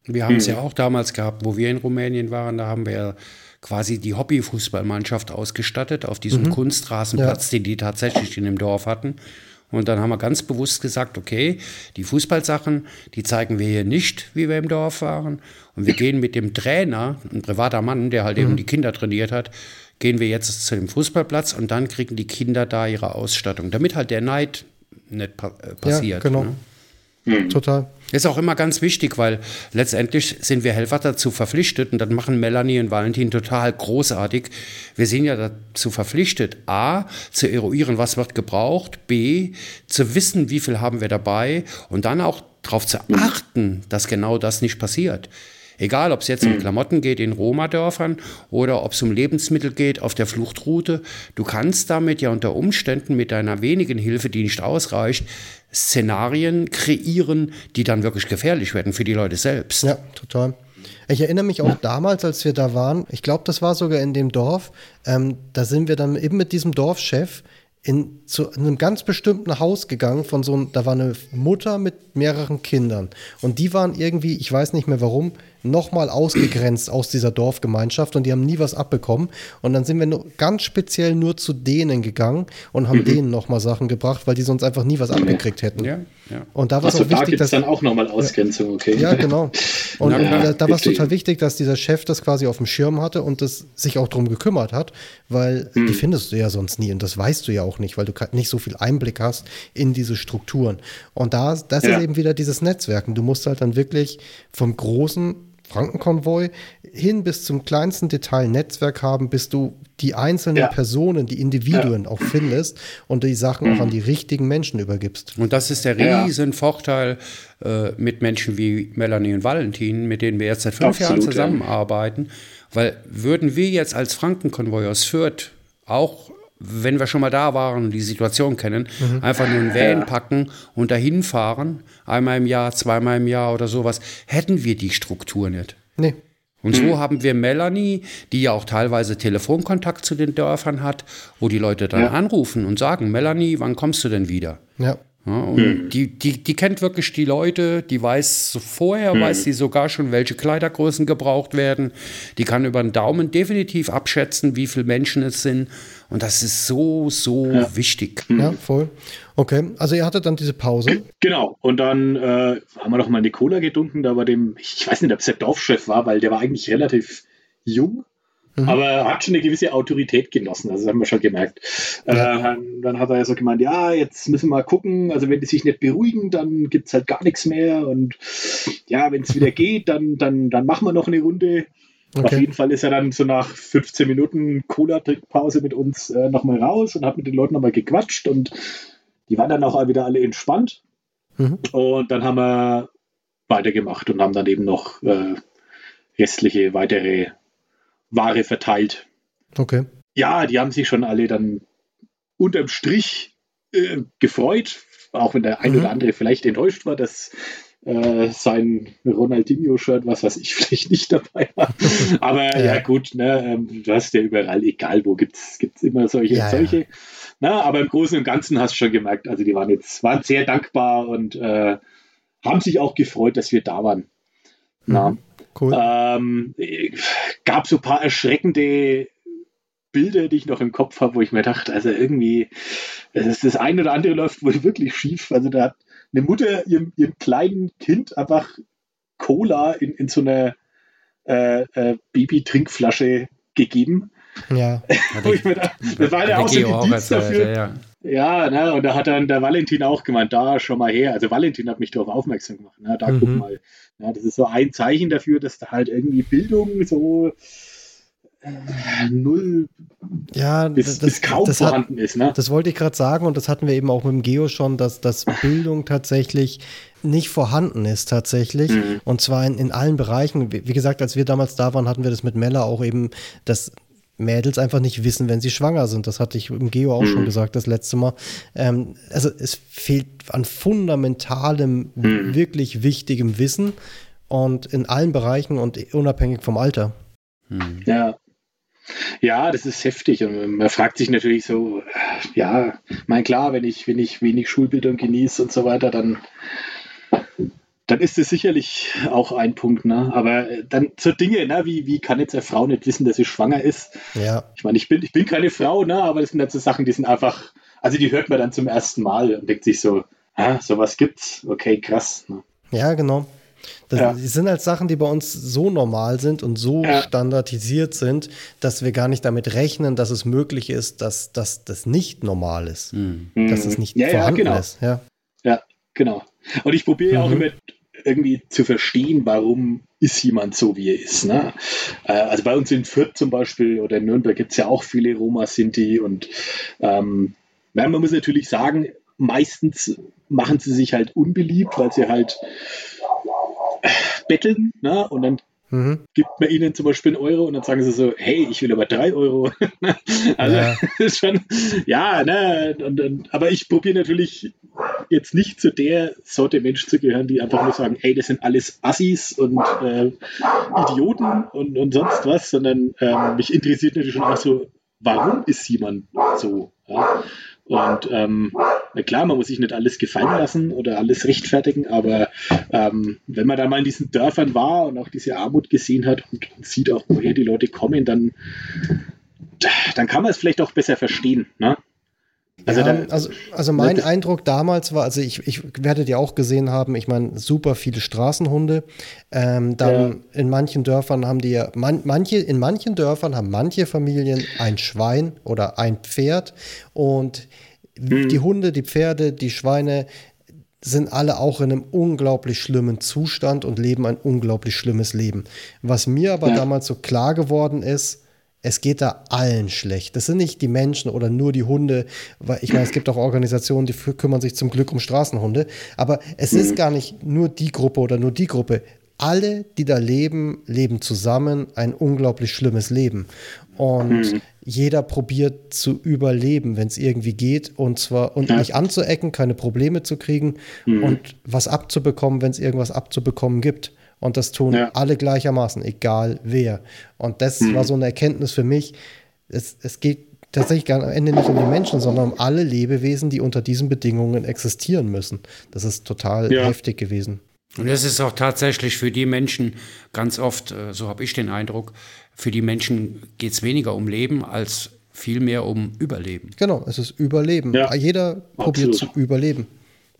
Wir haben es ja auch damals gehabt, wo wir in Rumänien waren, da haben wir quasi die Hobbyfußballmannschaft ausgestattet auf diesem mhm. Kunstrasenplatz, ja. den die tatsächlich in dem Dorf hatten. Und dann haben wir ganz bewusst gesagt, okay, die Fußballsachen, die zeigen wir hier nicht, wie wir im Dorf waren. Und wir gehen mit dem Trainer, ein privater Mann, der halt mhm. eben die Kinder trainiert hat, gehen wir jetzt zu dem Fußballplatz und dann kriegen die Kinder da ihre Ausstattung, damit halt der Neid nicht pa äh, passiert. Ja, genau. Ne? Mhm. Total. Ist auch immer ganz wichtig, weil letztendlich sind wir Helfer dazu verpflichtet und das machen Melanie und Valentin total großartig. Wir sind ja dazu verpflichtet, a, zu eruieren, was wird gebraucht, b, zu wissen, wie viel haben wir dabei und dann auch darauf zu achten, dass genau das nicht passiert. Egal, ob es jetzt um Klamotten geht in Roma-Dörfern oder ob es um Lebensmittel geht auf der Fluchtroute, du kannst damit ja unter Umständen mit deiner wenigen Hilfe, die nicht ausreicht, Szenarien kreieren, die dann wirklich gefährlich werden für die Leute selbst. Ja, total. Ich erinnere mich auch damals, als wir da waren, ich glaube, das war sogar in dem Dorf, ähm, da sind wir dann eben mit diesem Dorfchef in zu einem ganz bestimmten Haus gegangen von so da war eine Mutter mit mehreren Kindern und die waren irgendwie, ich weiß nicht mehr warum, nochmal ausgegrenzt aus dieser Dorfgemeinschaft und die haben nie was abbekommen. Und dann sind wir nur, ganz speziell nur zu denen gegangen und haben mhm. denen nochmal Sachen gebracht, weil die sonst einfach nie was abgekriegt hätten. Ja, ja. Und da war es auch wichtig, da dass dann auch nochmal Ausgrenzung, okay. Ja, genau. Und ja, da, da war es total wichtig, dass dieser Chef das quasi auf dem Schirm hatte und das sich auch darum gekümmert hat, weil mhm. die findest du ja sonst nie und das weißt du ja auch nicht, weil du nicht so viel Einblick hast in diese Strukturen. Und da, das ja. ist eben wieder dieses Netzwerken. Du musst halt dann wirklich vom großen Frankenkonvoi hin bis zum kleinsten Detail Netzwerk haben, bis du die einzelnen ja. Personen, die Individuen ja. auch findest und die Sachen mhm. auch an die richtigen Menschen übergibst. Und das ist der riesen ja. Vorteil äh, mit Menschen wie Melanie und Valentin, mit denen wir jetzt seit fünf Absolut, Jahren zusammenarbeiten. Weil würden wir jetzt als Frankenkonvoi aus Fürth auch wenn wir schon mal da waren und die Situation kennen, mhm. einfach nur einen Van packen und dahin fahren, einmal im Jahr, zweimal im Jahr oder sowas, hätten wir die Struktur nicht. Nee. Und so mhm. haben wir Melanie, die ja auch teilweise Telefonkontakt zu den Dörfern hat, wo die Leute dann ja. anrufen und sagen, Melanie, wann kommst du denn wieder? Ja. Ja, und mhm. die, die, die kennt wirklich die Leute, die weiß vorher, mhm. weiß sie sogar schon, welche Kleidergrößen gebraucht werden. Die kann über den Daumen definitiv abschätzen, wie viele Menschen es sind. Und das ist so, so ja. wichtig. Mhm. Ja, voll. Okay, also ihr hattet dann diese Pause. Genau, und dann äh, haben wir noch mal eine Cola gedunken, da war dem, ich weiß nicht, ob es der Dorfchef war, weil der war eigentlich relativ jung Mhm. Aber er hat schon eine gewisse Autorität genossen, also das haben wir schon gemerkt. Ja. Äh, dann hat er ja so gemeint, ja, jetzt müssen wir mal gucken, also wenn die sich nicht beruhigen, dann gibt es halt gar nichts mehr und ja, wenn es wieder geht, dann, dann, dann machen wir noch eine Runde. Okay. Auf jeden Fall ist er dann so nach 15 Minuten Cola-Trickpause mit uns äh, nochmal raus und hat mit den Leuten nochmal gequatscht und die waren dann auch wieder alle entspannt. Mhm. Und dann haben wir weitergemacht und haben dann eben noch äh, restliche weitere Ware verteilt. Okay. Ja, die haben sich schon alle dann unterm Strich äh, gefreut, auch wenn der ein mhm. oder andere vielleicht enttäuscht war, dass äh, sein Ronaldinho-Shirt, was weiß ich, vielleicht nicht dabei war. Aber ja, ja gut, ne, ähm, du hast ja überall, egal wo, gibt es immer solche ja, solche. Ja. Na, aber im Großen und Ganzen hast du schon gemerkt, also die waren jetzt waren sehr dankbar und äh, haben sich auch gefreut, dass wir da waren. Mhm. Cool. Ähm, gab so ein paar erschreckende Bilder, die ich noch im Kopf habe, wo ich mir dachte, also irgendwie, das, das eine oder andere läuft wohl wirklich schief. Also da hat eine Mutter ihrem, ihrem kleinen Kind einfach Cola in, in so einer äh, äh, Baby-Trinkflasche gegeben. Ja. Wo ich mir da, das war ja auch so ein Indiz dafür. Ja, ja. ne, und da hat dann der Valentin auch gemeint, da schon mal her. Also Valentin hat mich darauf aufmerksam gemacht. Ne, da mhm. guck mal. Ja, das ist so ein Zeichen dafür, dass da halt irgendwie Bildung so äh, null ja, bis, das, bis kaum das vorhanden hat, ist. Ne? Das wollte ich gerade sagen und das hatten wir eben auch mit dem Geo schon, dass, dass Bildung tatsächlich nicht vorhanden ist tatsächlich mhm. und zwar in, in allen Bereichen. Wie, wie, gesagt, als wir damals da waren, hatten wir das mit Mella auch eben, dass Mädels einfach nicht wissen, wenn sie schwanger sind. Das hatte ich im Geo auch mhm. schon gesagt das letzte Mal. Ähm, also es fehlt an fundamentalem, mhm. wirklich wichtigem Wissen und in allen Bereichen und unabhängig vom Alter. Mhm. Ja, ja, das ist heftig und man fragt sich natürlich so, ja, mein klar, wenn ich, wenn ich wenig Schulbildung genieße und so weiter, dann, dann ist das sicherlich auch ein Punkt, ne? Aber dann zur Dinge, ne? Wie, wie kann jetzt eine Frau nicht wissen, dass sie schwanger ist? Ja. Ich meine, ich bin, ich bin keine Frau, ne? Aber das sind halt so Sachen, die sind einfach, also die hört man dann zum ersten Mal und denkt sich so, ah, sowas gibt's, okay, krass. Ne? Ja, genau. Das ja. sind halt Sachen, die bei uns so normal sind und so ja. standardisiert sind, dass wir gar nicht damit rechnen, dass es möglich ist, dass, dass das nicht normal ist. Mhm. Dass es nicht ja, vorhanden genau. ist. Ja. ja, genau. Und ich probiere mhm. auch immer irgendwie zu verstehen, warum ist jemand so, wie er ist. Ne? Äh, also bei uns in Fürth zum Beispiel oder in Nürnberg gibt es ja auch viele Roma, Sinti und ähm, man muss natürlich sagen, meistens machen sie sich halt unbeliebt, weil sie halt betteln, ne? Und dann mhm. gibt man ihnen zum Beispiel einen Euro und dann sagen sie so, hey, ich will aber drei Euro. also ja. ist schon, ja, ne? Und, und, aber ich probiere natürlich jetzt nicht zu der Sorte Mensch zu gehören, die einfach nur sagen, hey, das sind alles Assis und äh, Idioten und, und sonst was, sondern ähm, mich interessiert natürlich schon auch so, warum ist jemand so? Ja? Und ähm, na klar, man muss sich nicht alles gefallen lassen oder alles rechtfertigen, aber ähm, wenn man da mal in diesen Dörfern war und auch diese Armut gesehen hat und, und sieht auch, woher die Leute kommen, dann, dann kann man es vielleicht auch besser verstehen. Ne? Also, ja, also, also mein Eindruck damals war, also ich, ich werdet ja auch gesehen haben, ich meine, super viele Straßenhunde. Ähm, dann ja. in manchen Dörfern haben die ja, man, manche, in manchen Dörfern haben manche Familien ein Schwein oder ein Pferd und mhm. die Hunde, die Pferde, die Schweine sind alle auch in einem unglaublich schlimmen Zustand und leben ein unglaublich schlimmes Leben. Was mir aber ja. damals so klar geworden ist, es geht da allen schlecht. Das sind nicht die Menschen oder nur die Hunde, weil ich meine, es gibt auch Organisationen, die kümmern sich zum Glück um Straßenhunde, aber es mhm. ist gar nicht nur die Gruppe oder nur die Gruppe. Alle, die da leben, leben zusammen ein unglaublich schlimmes Leben. Und mhm. jeder probiert zu überleben, wenn es irgendwie geht, und zwar und ja. nicht anzuecken, keine Probleme zu kriegen mhm. und was abzubekommen, wenn es irgendwas abzubekommen gibt. Und das tun ja. alle gleichermaßen, egal wer. Und das mhm. war so eine Erkenntnis für mich. Es, es geht tatsächlich gar am Ende nicht um die Menschen, sondern um alle Lebewesen, die unter diesen Bedingungen existieren müssen. Das ist total ja. heftig gewesen. Und es ist auch tatsächlich für die Menschen ganz oft, äh, so habe ich den Eindruck, für die Menschen geht es weniger um Leben als vielmehr um Überleben. Genau, es ist Überleben. Ja, Jeder probiert zu überleben.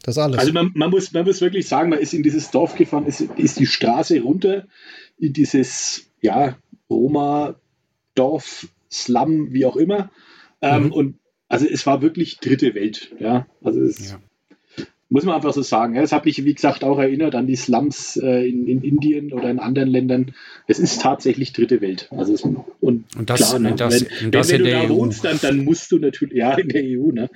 Das alles. Also man, man, muss, man muss wirklich sagen, man ist in dieses Dorf gefahren, ist, ist die Straße runter in dieses ja, Roma-Dorf, Slum, wie auch immer. Ähm, mhm. Und also es war wirklich dritte Welt. Ja, also es, ja. muss man einfach so sagen. Ja, es hat mich, wie gesagt, auch erinnert an die Slums äh, in, in, Indien oder in anderen Ländern. Es ist tatsächlich dritte Welt. Also es, und, und das, klar, ne, das, wenn, das wenn, wenn du da EU. wohnst, dann, dann musst du natürlich, ja, in der EU, ne,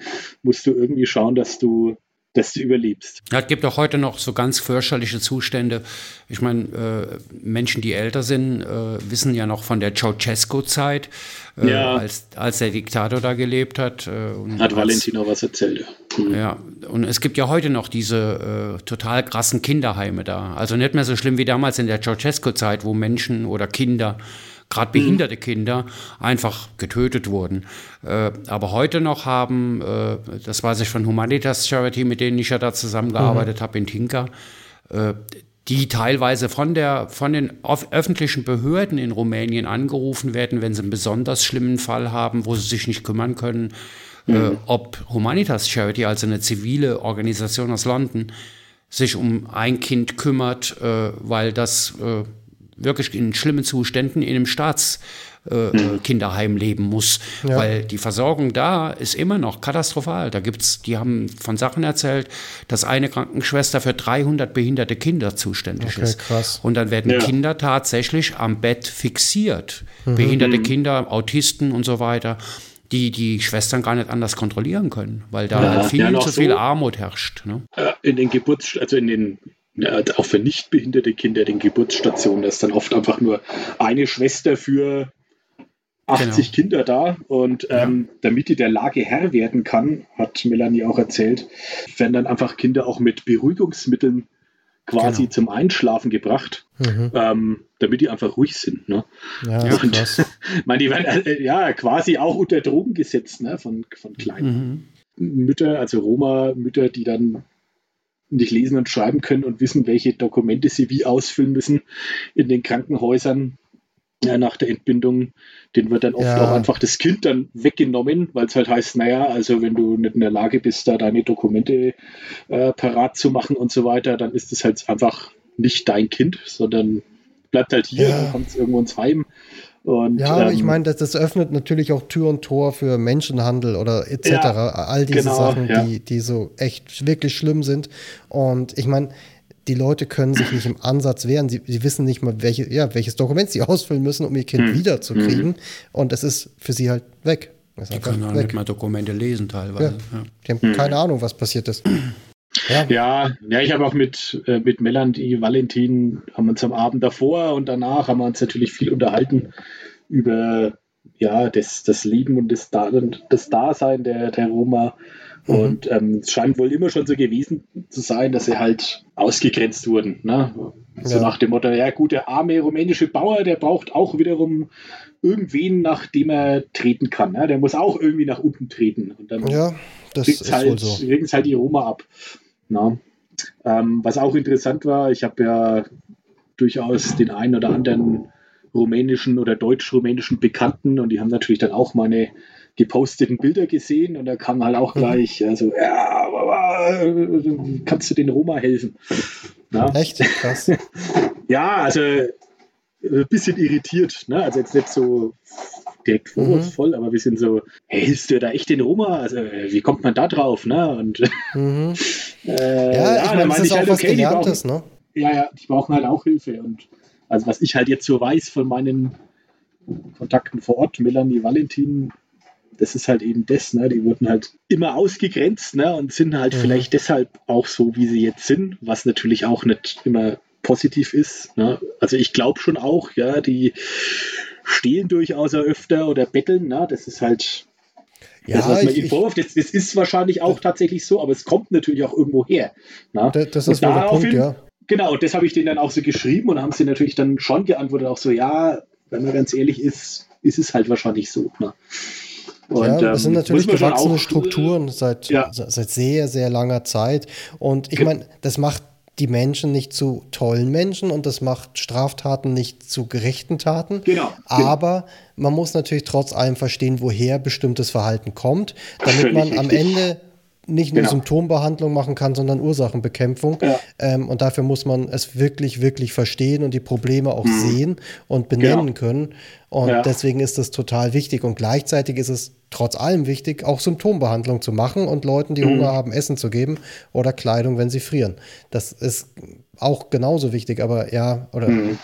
musst du irgendwie schauen, dass du dass du überlebst. Ja, es gibt auch heute noch so ganz fürchterliche Zustände. Ich meine, äh, Menschen, die älter sind, äh, wissen ja noch von der Ceausescu-Zeit, äh, ja. als, als der Diktator da gelebt hat. Äh, hat Valentin auch was erzählt. Mhm. Ja, und es gibt ja heute noch diese äh, total krassen Kinderheime da. Also nicht mehr so schlimm wie damals in der Ceausescu-Zeit, wo Menschen oder Kinder gerade behinderte Kinder einfach getötet wurden. Äh, aber heute noch haben, äh, das weiß ich von Humanitas Charity, mit denen ich ja da zusammengearbeitet mhm. habe in Tinker, äh, die teilweise von, der, von den öffentlichen Behörden in Rumänien angerufen werden, wenn sie einen besonders schlimmen Fall haben, wo sie sich nicht kümmern können. Äh, mhm. Ob Humanitas Charity, also eine zivile Organisation aus London, sich um ein Kind kümmert, äh, weil das äh, wirklich in schlimmen Zuständen in einem Staatskinderheim äh, leben muss. Ja. Weil die Versorgung da ist immer noch katastrophal. Da gibt's, die haben von Sachen erzählt, dass eine Krankenschwester für 300 behinderte Kinder zuständig okay, ist. Krass. Und dann werden ja. Kinder tatsächlich am Bett fixiert. Mhm. Behinderte mhm. Kinder, Autisten und so weiter die die Schwestern gar nicht anders kontrollieren können, weil da ja, halt viel zu viel so Armut herrscht. Ne? In den Geburts, also in den ja, auch für nicht behinderte Kinder den Geburtsstationen, da ist dann oft einfach nur eine Schwester für 80 genau. Kinder da und ähm, ja. damit die der Lage Herr werden kann, hat Melanie auch erzählt, werden dann einfach Kinder auch mit Beruhigungsmitteln quasi genau. zum Einschlafen gebracht, mhm. ähm, damit die einfach ruhig sind. Ne? Ja, und, krass. meine, die werden äh, ja quasi auch unter Drogen gesetzt ne? von, von kleinen mhm. Mütter, also Roma-Mütter, die dann nicht lesen und schreiben können und wissen, welche Dokumente sie wie ausfüllen müssen in den Krankenhäusern ja, nach der Entbindung. Den wird dann oft ja. auch einfach das Kind dann weggenommen, weil es halt heißt, naja, also wenn du nicht in der Lage bist, da deine Dokumente äh, parat zu machen und so weiter, dann ist es halt einfach nicht dein Kind, sondern bleibt halt hier, ja. kommt es irgendwo ins Heim. Und, ja, ähm, ich meine, das, das, öffnet natürlich auch Tür und Tor für Menschenhandel oder etc. Ja, All diese genau, Sachen, ja. die, die so echt wirklich schlimm sind. Und ich meine, die Leute können sich nicht im Ansatz wehren. Sie, sie wissen nicht mal, welche, ja, welches Dokument sie ausfüllen müssen, um ihr Kind hm. wiederzukriegen. Hm. Und es ist für sie halt weg. die können auch weg. nicht mal Dokumente lesen teilweise. Ja. Die haben hm. keine Ahnung, was passiert ist. Ja, ja, ja ich habe auch mit, äh, mit Melanie Valentin, haben uns am Abend davor und danach haben wir uns natürlich viel unterhalten über ja, das, das Leben und das, das Dasein der, der Roma. Mhm. Und ähm, es scheint wohl immer schon so gewesen zu sein, dass sie halt ausgegrenzt wurden. Ne? So ja. nach dem Motto, ja gut, der arme rumänische Bauer, der braucht auch wiederum irgendwen, nach dem er treten kann. Ne? Der muss auch irgendwie nach unten treten. Und dann ja, das ist halt, so. halt die Roma ab. Na? Ähm, was auch interessant war, ich habe ja durchaus den einen oder anderen rumänischen oder deutsch-rumänischen Bekannten und die haben natürlich dann auch meine geposteten Bilder gesehen und da kam halt auch mhm. gleich, also, ja, kannst du den Roma helfen? Na? Echt? Krass. ja, also ein bisschen irritiert, ne? also jetzt nicht so direkt vorwurfsvoll, mhm. aber wir sind so, hey, hilfst du da echt den Roma? Also, wie kommt man da drauf? Ne? Und, mhm. äh, ja, ich meine, das ist auch halt, was okay, Gelerntes, brauchen, ne? Ja, ja, die brauchen halt auch Hilfe. Und also was ich halt jetzt so weiß von meinen Kontakten vor Ort, Melanie Valentin, das ist halt eben das, ne? Die wurden halt immer ausgegrenzt, ne? Und sind halt mhm. vielleicht deshalb auch so, wie sie jetzt sind, was natürlich auch nicht immer positiv ist. Ne? Also ich glaube schon auch, ja, die stehlen durchaus öfter oder betteln, ne? Das ist halt ja, das, was man ihnen vorwirft. Das, das, ist wahrscheinlich auch tatsächlich so, aber es kommt natürlich auch irgendwo her. Ne? Das, das ist der Punkt, ja. Genau, das habe ich denen dann auch so geschrieben und haben sie natürlich dann schon geantwortet, auch so, ja, wenn man ganz ehrlich ist, ist es halt wahrscheinlich so. Ne? Und, ja, das sind ähm, natürlich gewachsene auch, Strukturen seit, ja. seit sehr, sehr langer Zeit. Und ich meine, das macht die Menschen nicht zu tollen Menschen und das macht Straftaten nicht zu gerechten Taten. Genau. Aber genau. man muss natürlich trotz allem verstehen, woher bestimmtes Verhalten kommt, damit Völlig man am richtig. Ende nicht nur genau. Symptombehandlung machen kann, sondern Ursachenbekämpfung. Ja. Ähm, und dafür muss man es wirklich, wirklich verstehen und die Probleme auch mhm. sehen und benennen genau. können. Und ja. deswegen ist das total wichtig. Und gleichzeitig ist es trotz allem wichtig, auch Symptombehandlung zu machen und Leuten, die mhm. Hunger haben, Essen zu geben oder Kleidung, wenn sie frieren. Das ist auch genauso wichtig, aber ja, oder mhm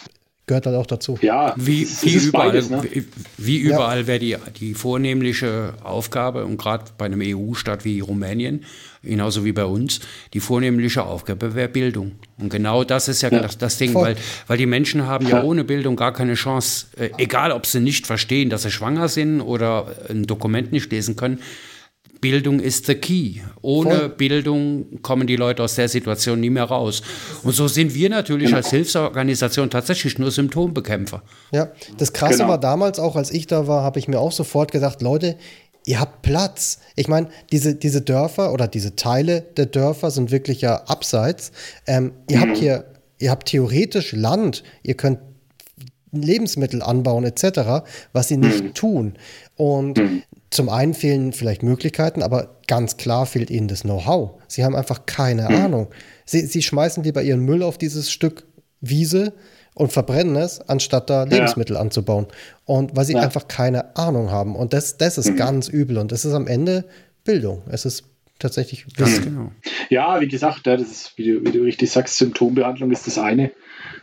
gehört halt auch dazu. Ja, wie, wie überall, beides, ne? wie, wie, überall ja. wäre die, die vornehmliche Aufgabe, und gerade bei einem EU-Staat wie Rumänien, genauso wie bei uns, die vornehmliche Aufgabe wäre Bildung. Und genau das ist ja, ja. Das, das, Ding, weil, weil die Menschen haben ja, ja ohne Bildung gar keine Chance, äh, egal ob sie nicht verstehen, dass sie schwanger sind oder ein Dokument nicht lesen können, Bildung ist the key. Ohne Voll. Bildung kommen die Leute aus der Situation nie mehr raus. Und so sind wir natürlich genau. als Hilfsorganisation tatsächlich nur Symptombekämpfer. Ja, das Krasse genau. war damals auch, als ich da war, habe ich mir auch sofort gedacht, Leute, ihr habt Platz. Ich meine, diese, diese Dörfer oder diese Teile der Dörfer sind wirklich ja abseits. Ähm, ihr mhm. habt hier, ihr habt theoretisch Land, ihr könnt Lebensmittel anbauen etc., was sie nicht mhm. tun. Und mhm. Zum einen fehlen vielleicht Möglichkeiten, aber ganz klar fehlt ihnen das Know-how. Sie haben einfach keine mhm. Ahnung. Sie, sie schmeißen lieber ihren Müll auf dieses Stück Wiese und verbrennen es, anstatt da Lebensmittel ja. anzubauen. Und weil sie ja. einfach keine Ahnung haben. Und das, das ist mhm. ganz übel. Und das ist am Ende Bildung. Es ist tatsächlich Wissen. Genau. Ja, wie gesagt, das ist, wie du, wie du richtig sagst, Symptombehandlung ist das eine.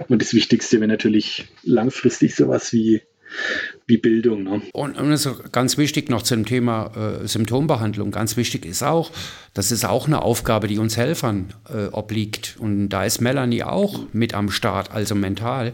Und das Wichtigste wäre natürlich langfristig sowas wie wie Bildung. Ne? Und, und ist ganz wichtig noch zum Thema äh, Symptombehandlung. Ganz wichtig ist auch, das ist auch eine Aufgabe, die uns Helfern äh, obliegt. Und da ist Melanie auch mit am Start, also mental.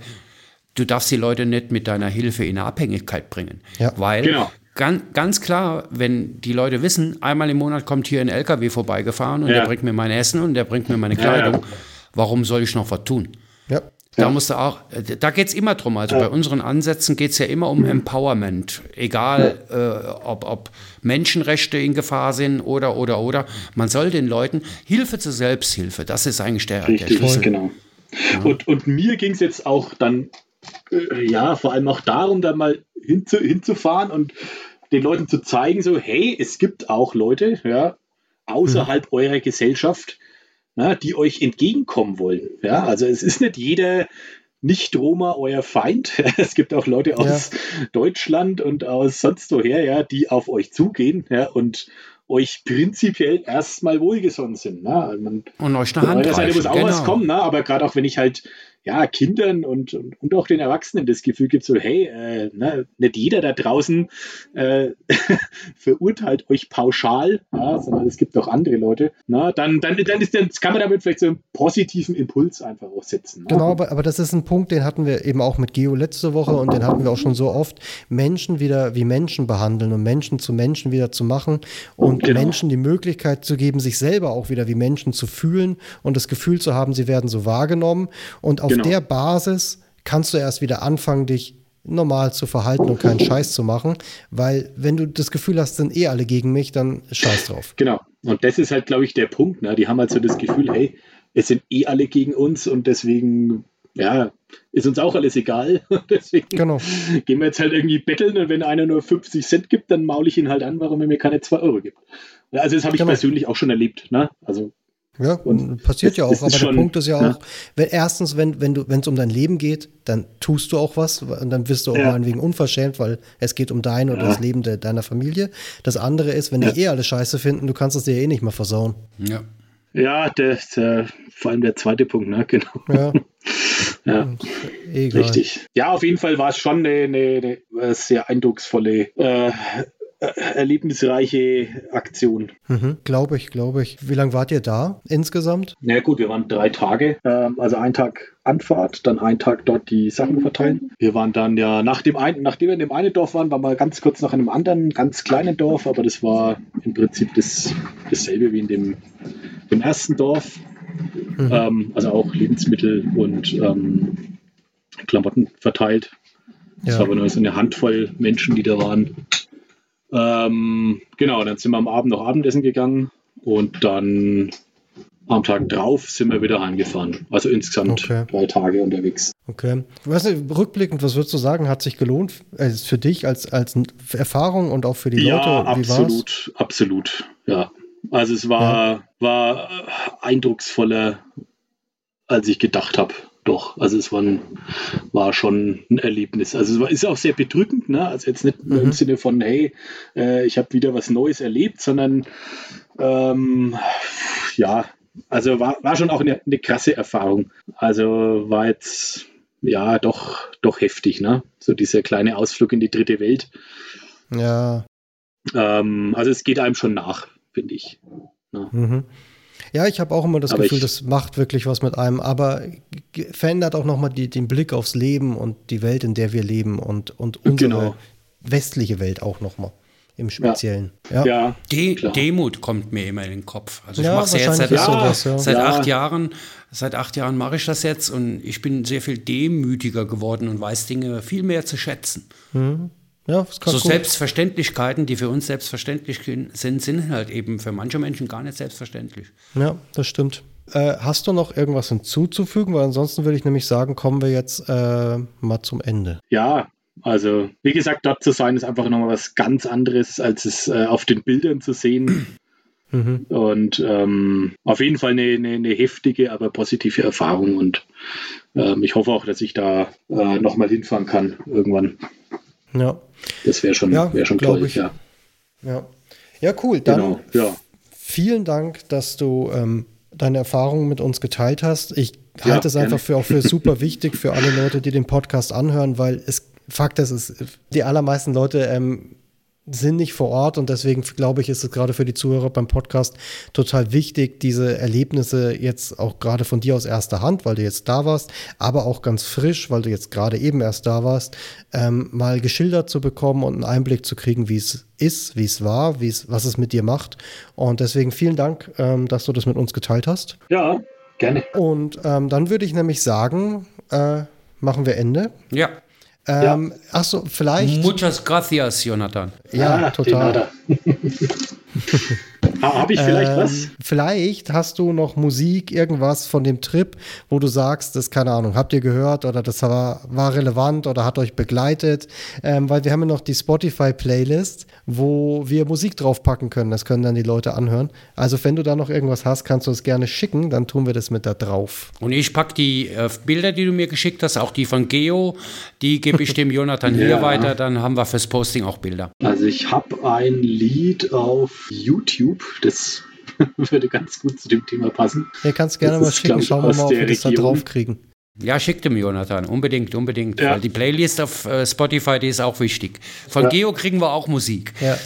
Du darfst die Leute nicht mit deiner Hilfe in Abhängigkeit bringen. Ja. Weil genau. Ganz, ganz klar, wenn die Leute wissen, einmal im Monat kommt hier ein LKW vorbeigefahren und ja. der bringt mir mein Essen und der bringt mir meine Kleidung, ja, warum soll ich noch was tun? Ja. Da musst du auch, da geht es immer drum. Also ja. bei unseren Ansätzen geht es ja immer um Empowerment. Egal, ja. äh, ob, ob, Menschenrechte in Gefahr sind oder, oder, oder. Man soll den Leuten Hilfe zur Selbsthilfe, das ist eigentlich der, Richtig, der Schlüssel. Genau. Und, und mir ging es jetzt auch dann, äh, ja, vor allem auch darum, da mal hinzu, hinzufahren und den Leuten zu zeigen, so, hey, es gibt auch Leute, ja, außerhalb mhm. eurer Gesellschaft, na, die euch entgegenkommen wollen. Ja, also es ist nicht jeder nicht-Roma euer Feind. Es gibt auch Leute aus ja. Deutschland und aus sonst woher, ja, die auf euch zugehen ja, und euch prinzipiell erstmal wohlgesonnen sind. Ne? Man, und euch eine Hand Seite muss auch genau. was kommen, ne? aber gerade auch wenn ich halt ja, Kindern und, und, und, auch den Erwachsenen das Gefühl gibt, so, hey, äh, ne, nicht jeder da draußen äh, verurteilt euch pauschal, ja, sondern es gibt auch andere Leute, na, dann, dann, dann, ist, dann kann man damit vielleicht so einen positiven Impuls einfach auch setzen. Genau, aber, aber das ist ein Punkt, den hatten wir eben auch mit Geo letzte Woche und den hatten wir auch schon so oft, Menschen wieder wie Menschen behandeln und Menschen zu Menschen wieder zu machen und genau. Menschen die Möglichkeit zu geben, sich selber auch wieder wie Menschen zu fühlen und das Gefühl zu haben, sie werden so wahrgenommen und auf genau. der Basis kannst du erst wieder anfangen, dich normal zu verhalten und keinen Scheiß zu machen, weil wenn du das Gefühl hast, sind eh alle gegen mich, dann scheiß drauf. Genau. Und das ist halt, glaube ich, der Punkt. Ne? Die haben halt so das Gefühl, hey, es sind eh alle gegen uns und deswegen, ja, ist uns auch alles egal. deswegen genau. gehen wir jetzt halt irgendwie betteln und wenn einer nur 50 Cent gibt, dann maule ich ihn halt an, warum er mir keine 2 Euro gibt. Also das habe ich genau. persönlich auch schon erlebt. Ne? Also ja, und passiert ja auch. Aber der Punkt ist ja auch, wenn, erstens, wenn wenn du wenn es um dein Leben geht, dann tust du auch was und dann wirst du auch ja. meinetwegen unverschämt, weil es geht um dein oder ja. das Leben de, deiner Familie. Das andere ist, wenn ja. die eh alle Scheiße finden, du kannst es dir eh nicht mehr versauen. Ja. Ja, der, der, vor allem der zweite Punkt, ne? Genau. Ja. ja. Egal. Richtig. Ja, auf jeden Fall war es schon eine, eine, eine sehr eindrucksvolle äh, erlebnisreiche Aktion. Mhm, glaube ich, glaube ich. Wie lange wart ihr da insgesamt? Na gut, wir waren drei Tage. Ähm, also ein Tag Anfahrt, dann einen Tag dort die Sachen verteilen. Wir waren dann ja nach dem einen, nachdem wir in dem einen Dorf waren, waren wir ganz kurz nach einem anderen, ganz kleinen Dorf, aber das war im Prinzip das, dasselbe wie in dem, dem ersten Dorf. Mhm. Ähm, also auch Lebensmittel und ähm, Klamotten verteilt. Es ja. war aber nur so eine Handvoll Menschen, die da waren. Ähm, genau, dann sind wir am Abend noch Abendessen gegangen und dann am Tag drauf sind wir wieder heimgefahren. Also insgesamt okay. drei Tage unterwegs. Okay. Was, rückblickend, was würdest du sagen, hat sich gelohnt äh, für dich als, als Erfahrung und auch für die ja, Leute? Ja, absolut, absolut. Ja. Also es war, ja. war eindrucksvoller, als ich gedacht habe doch, also es war, ein, war schon ein Erlebnis. Also es war, ist auch sehr bedrückend, ne? Also jetzt nicht mhm. im Sinne von, hey, äh, ich habe wieder was Neues erlebt, sondern ähm, ja, also war, war schon auch eine, eine krasse Erfahrung. Also war jetzt ja doch, doch heftig, ne? So dieser kleine Ausflug in die dritte Welt. Ja. Ähm, also es geht einem schon nach, finde ich. Ne? Mhm. Ja, ich habe auch immer das aber Gefühl, das macht wirklich was mit einem, aber verändert auch nochmal den Blick aufs Leben und die Welt, in der wir leben und, und unsere genau. westliche Welt auch nochmal im Speziellen. Ja, ja. De Demut kommt mir immer in den Kopf. Also ich ja, mache es jetzt seit, sowas, ja. seit acht Jahren. Seit acht Jahren mache ich das jetzt und ich bin sehr viel demütiger geworden und weiß Dinge viel mehr zu schätzen. Mhm. Ja, so gut. Selbstverständlichkeiten, die für uns selbstverständlich sind, sind halt eben für manche Menschen gar nicht selbstverständlich. Ja, das stimmt. Äh, hast du noch irgendwas hinzuzufügen? Weil ansonsten würde ich nämlich sagen, kommen wir jetzt äh, mal zum Ende. Ja, also wie gesagt, dort zu sein ist einfach nochmal was ganz anderes, als es äh, auf den Bildern zu sehen. Mhm. Und ähm, auf jeden Fall eine, eine, eine, heftige, aber positive Erfahrung. Und ähm, ich hoffe auch, dass ich da äh, nochmal hinfahren kann irgendwann. Ja. Das wäre schon, ja, wär schon toll, ich. ja. ja. Ja, cool. Dann genau, ja. vielen Dank, dass du ähm, deine Erfahrungen mit uns geteilt hast. Ich halte ja, es einfach für, auch für super wichtig für alle Leute, die den Podcast anhören, weil es Fakt ist, es, die allermeisten Leute ähm, sind nicht vor Ort und deswegen glaube ich, ist es gerade für die Zuhörer beim Podcast total wichtig, diese Erlebnisse jetzt auch gerade von dir aus erster Hand, weil du jetzt da warst, aber auch ganz frisch, weil du jetzt gerade eben erst da warst, ähm, mal geschildert zu bekommen und einen Einblick zu kriegen, wie es ist, wie es war, wie es, was es mit dir macht. Und deswegen vielen Dank, ähm, dass du das mit uns geteilt hast. Ja, gerne. Und ähm, dann würde ich nämlich sagen, äh, machen wir Ende. Ja. Ähm, ja. Achso, vielleicht. Muchas gracias, Jonathan. Ja, ah, total. Habe ich vielleicht ähm, was? Vielleicht hast du noch Musik, irgendwas von dem Trip, wo du sagst, das keine Ahnung, habt ihr gehört oder das war, war relevant oder hat euch begleitet? Ähm, weil wir haben ja noch die Spotify-Playlist, wo wir Musik draufpacken können. Das können dann die Leute anhören. Also wenn du da noch irgendwas hast, kannst du es gerne schicken, dann tun wir das mit da drauf. Und ich packe die äh, Bilder, die du mir geschickt hast, auch die von Geo, die gebe ich dem Jonathan ja. hier weiter, dann haben wir fürs Posting auch Bilder. Also ich habe ein Lied auf YouTube, das würde ganz gut zu dem Thema passen. Ihr kannst gerne das mal schicken, schauen wir mal, ob wir das da drauf kriegen. Ja, schick dem Jonathan, unbedingt, unbedingt. Ja. Weil die Playlist auf äh, Spotify, die ist auch wichtig. Von ja. Geo kriegen wir auch Musik. Ja.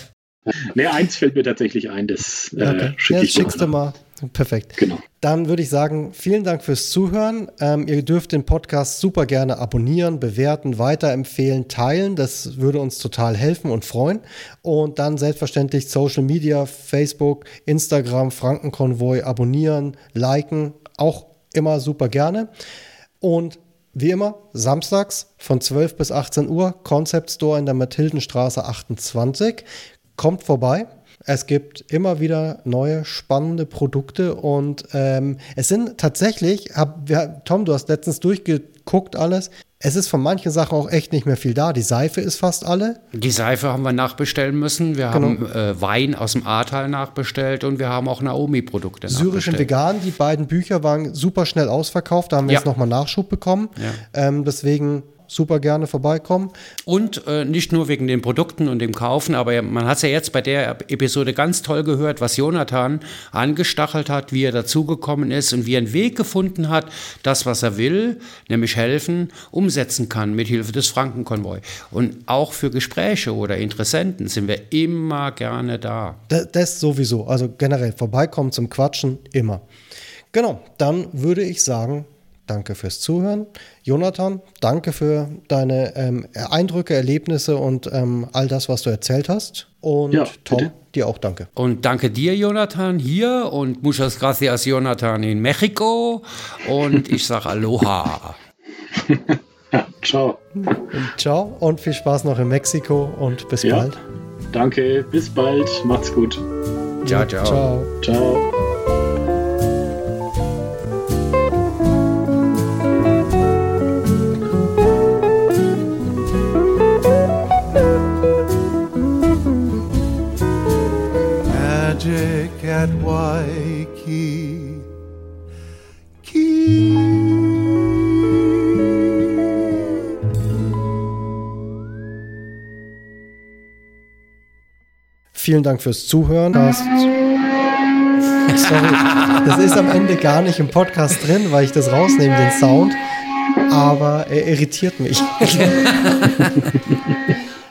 Ne, eins fällt mir tatsächlich ein, das äh, okay. schicke ja, ich schickst du mal. Perfekt. Genau. Dann würde ich sagen, vielen Dank fürs Zuhören. Ähm, ihr dürft den Podcast super gerne abonnieren, bewerten, weiterempfehlen, teilen. Das würde uns total helfen und freuen. Und dann selbstverständlich Social Media, Facebook, Instagram, Frankenkonvoi abonnieren, liken. Auch immer super gerne. Und wie immer, samstags von 12 bis 18 Uhr, Concept Store in der Mathildenstraße 28. Kommt vorbei. Es gibt immer wieder neue spannende Produkte und ähm, es sind tatsächlich, hab, ja, Tom, du hast letztens durchgeguckt alles. Es ist von manchen Sachen auch echt nicht mehr viel da. Die Seife ist fast alle. Die Seife haben wir nachbestellen müssen. Wir genau. haben äh, Wein aus dem Ahrtal nachbestellt und wir haben auch Naomi-Produkte Syrisch und Vegan, die beiden Bücher waren super schnell ausverkauft. Da haben wir ja. jetzt nochmal Nachschub bekommen. Ja. Ähm, deswegen super gerne vorbeikommen. Und äh, nicht nur wegen den Produkten und dem Kaufen, aber man hat es ja jetzt bei der Episode ganz toll gehört, was Jonathan angestachelt hat, wie er dazugekommen ist und wie er einen Weg gefunden hat, das, was er will, nämlich helfen, umsetzen kann mit Hilfe des Frankenkonvoi. Und auch für Gespräche oder Interessenten sind wir immer gerne da. Das, das sowieso, also generell vorbeikommen zum Quatschen, immer. Genau, dann würde ich sagen, danke fürs Zuhören. Jonathan, danke für deine ähm, Eindrücke, Erlebnisse und ähm, all das, was du erzählt hast. Und ja, Tom, bitte. dir auch danke. Und danke dir, Jonathan, hier und muchas gracias, Jonathan, in Mexiko. Und ich sage Aloha. ciao. Ciao und viel Spaß noch in Mexiko und bis ja. bald. Danke, bis bald. Macht's gut. Ciao, ciao. Ciao. ciao. At Waikiki. Vielen Dank fürs Zuhören. Das, sorry, das ist am Ende gar nicht im Podcast drin, weil ich das rausnehme, den Sound. Aber er irritiert mich.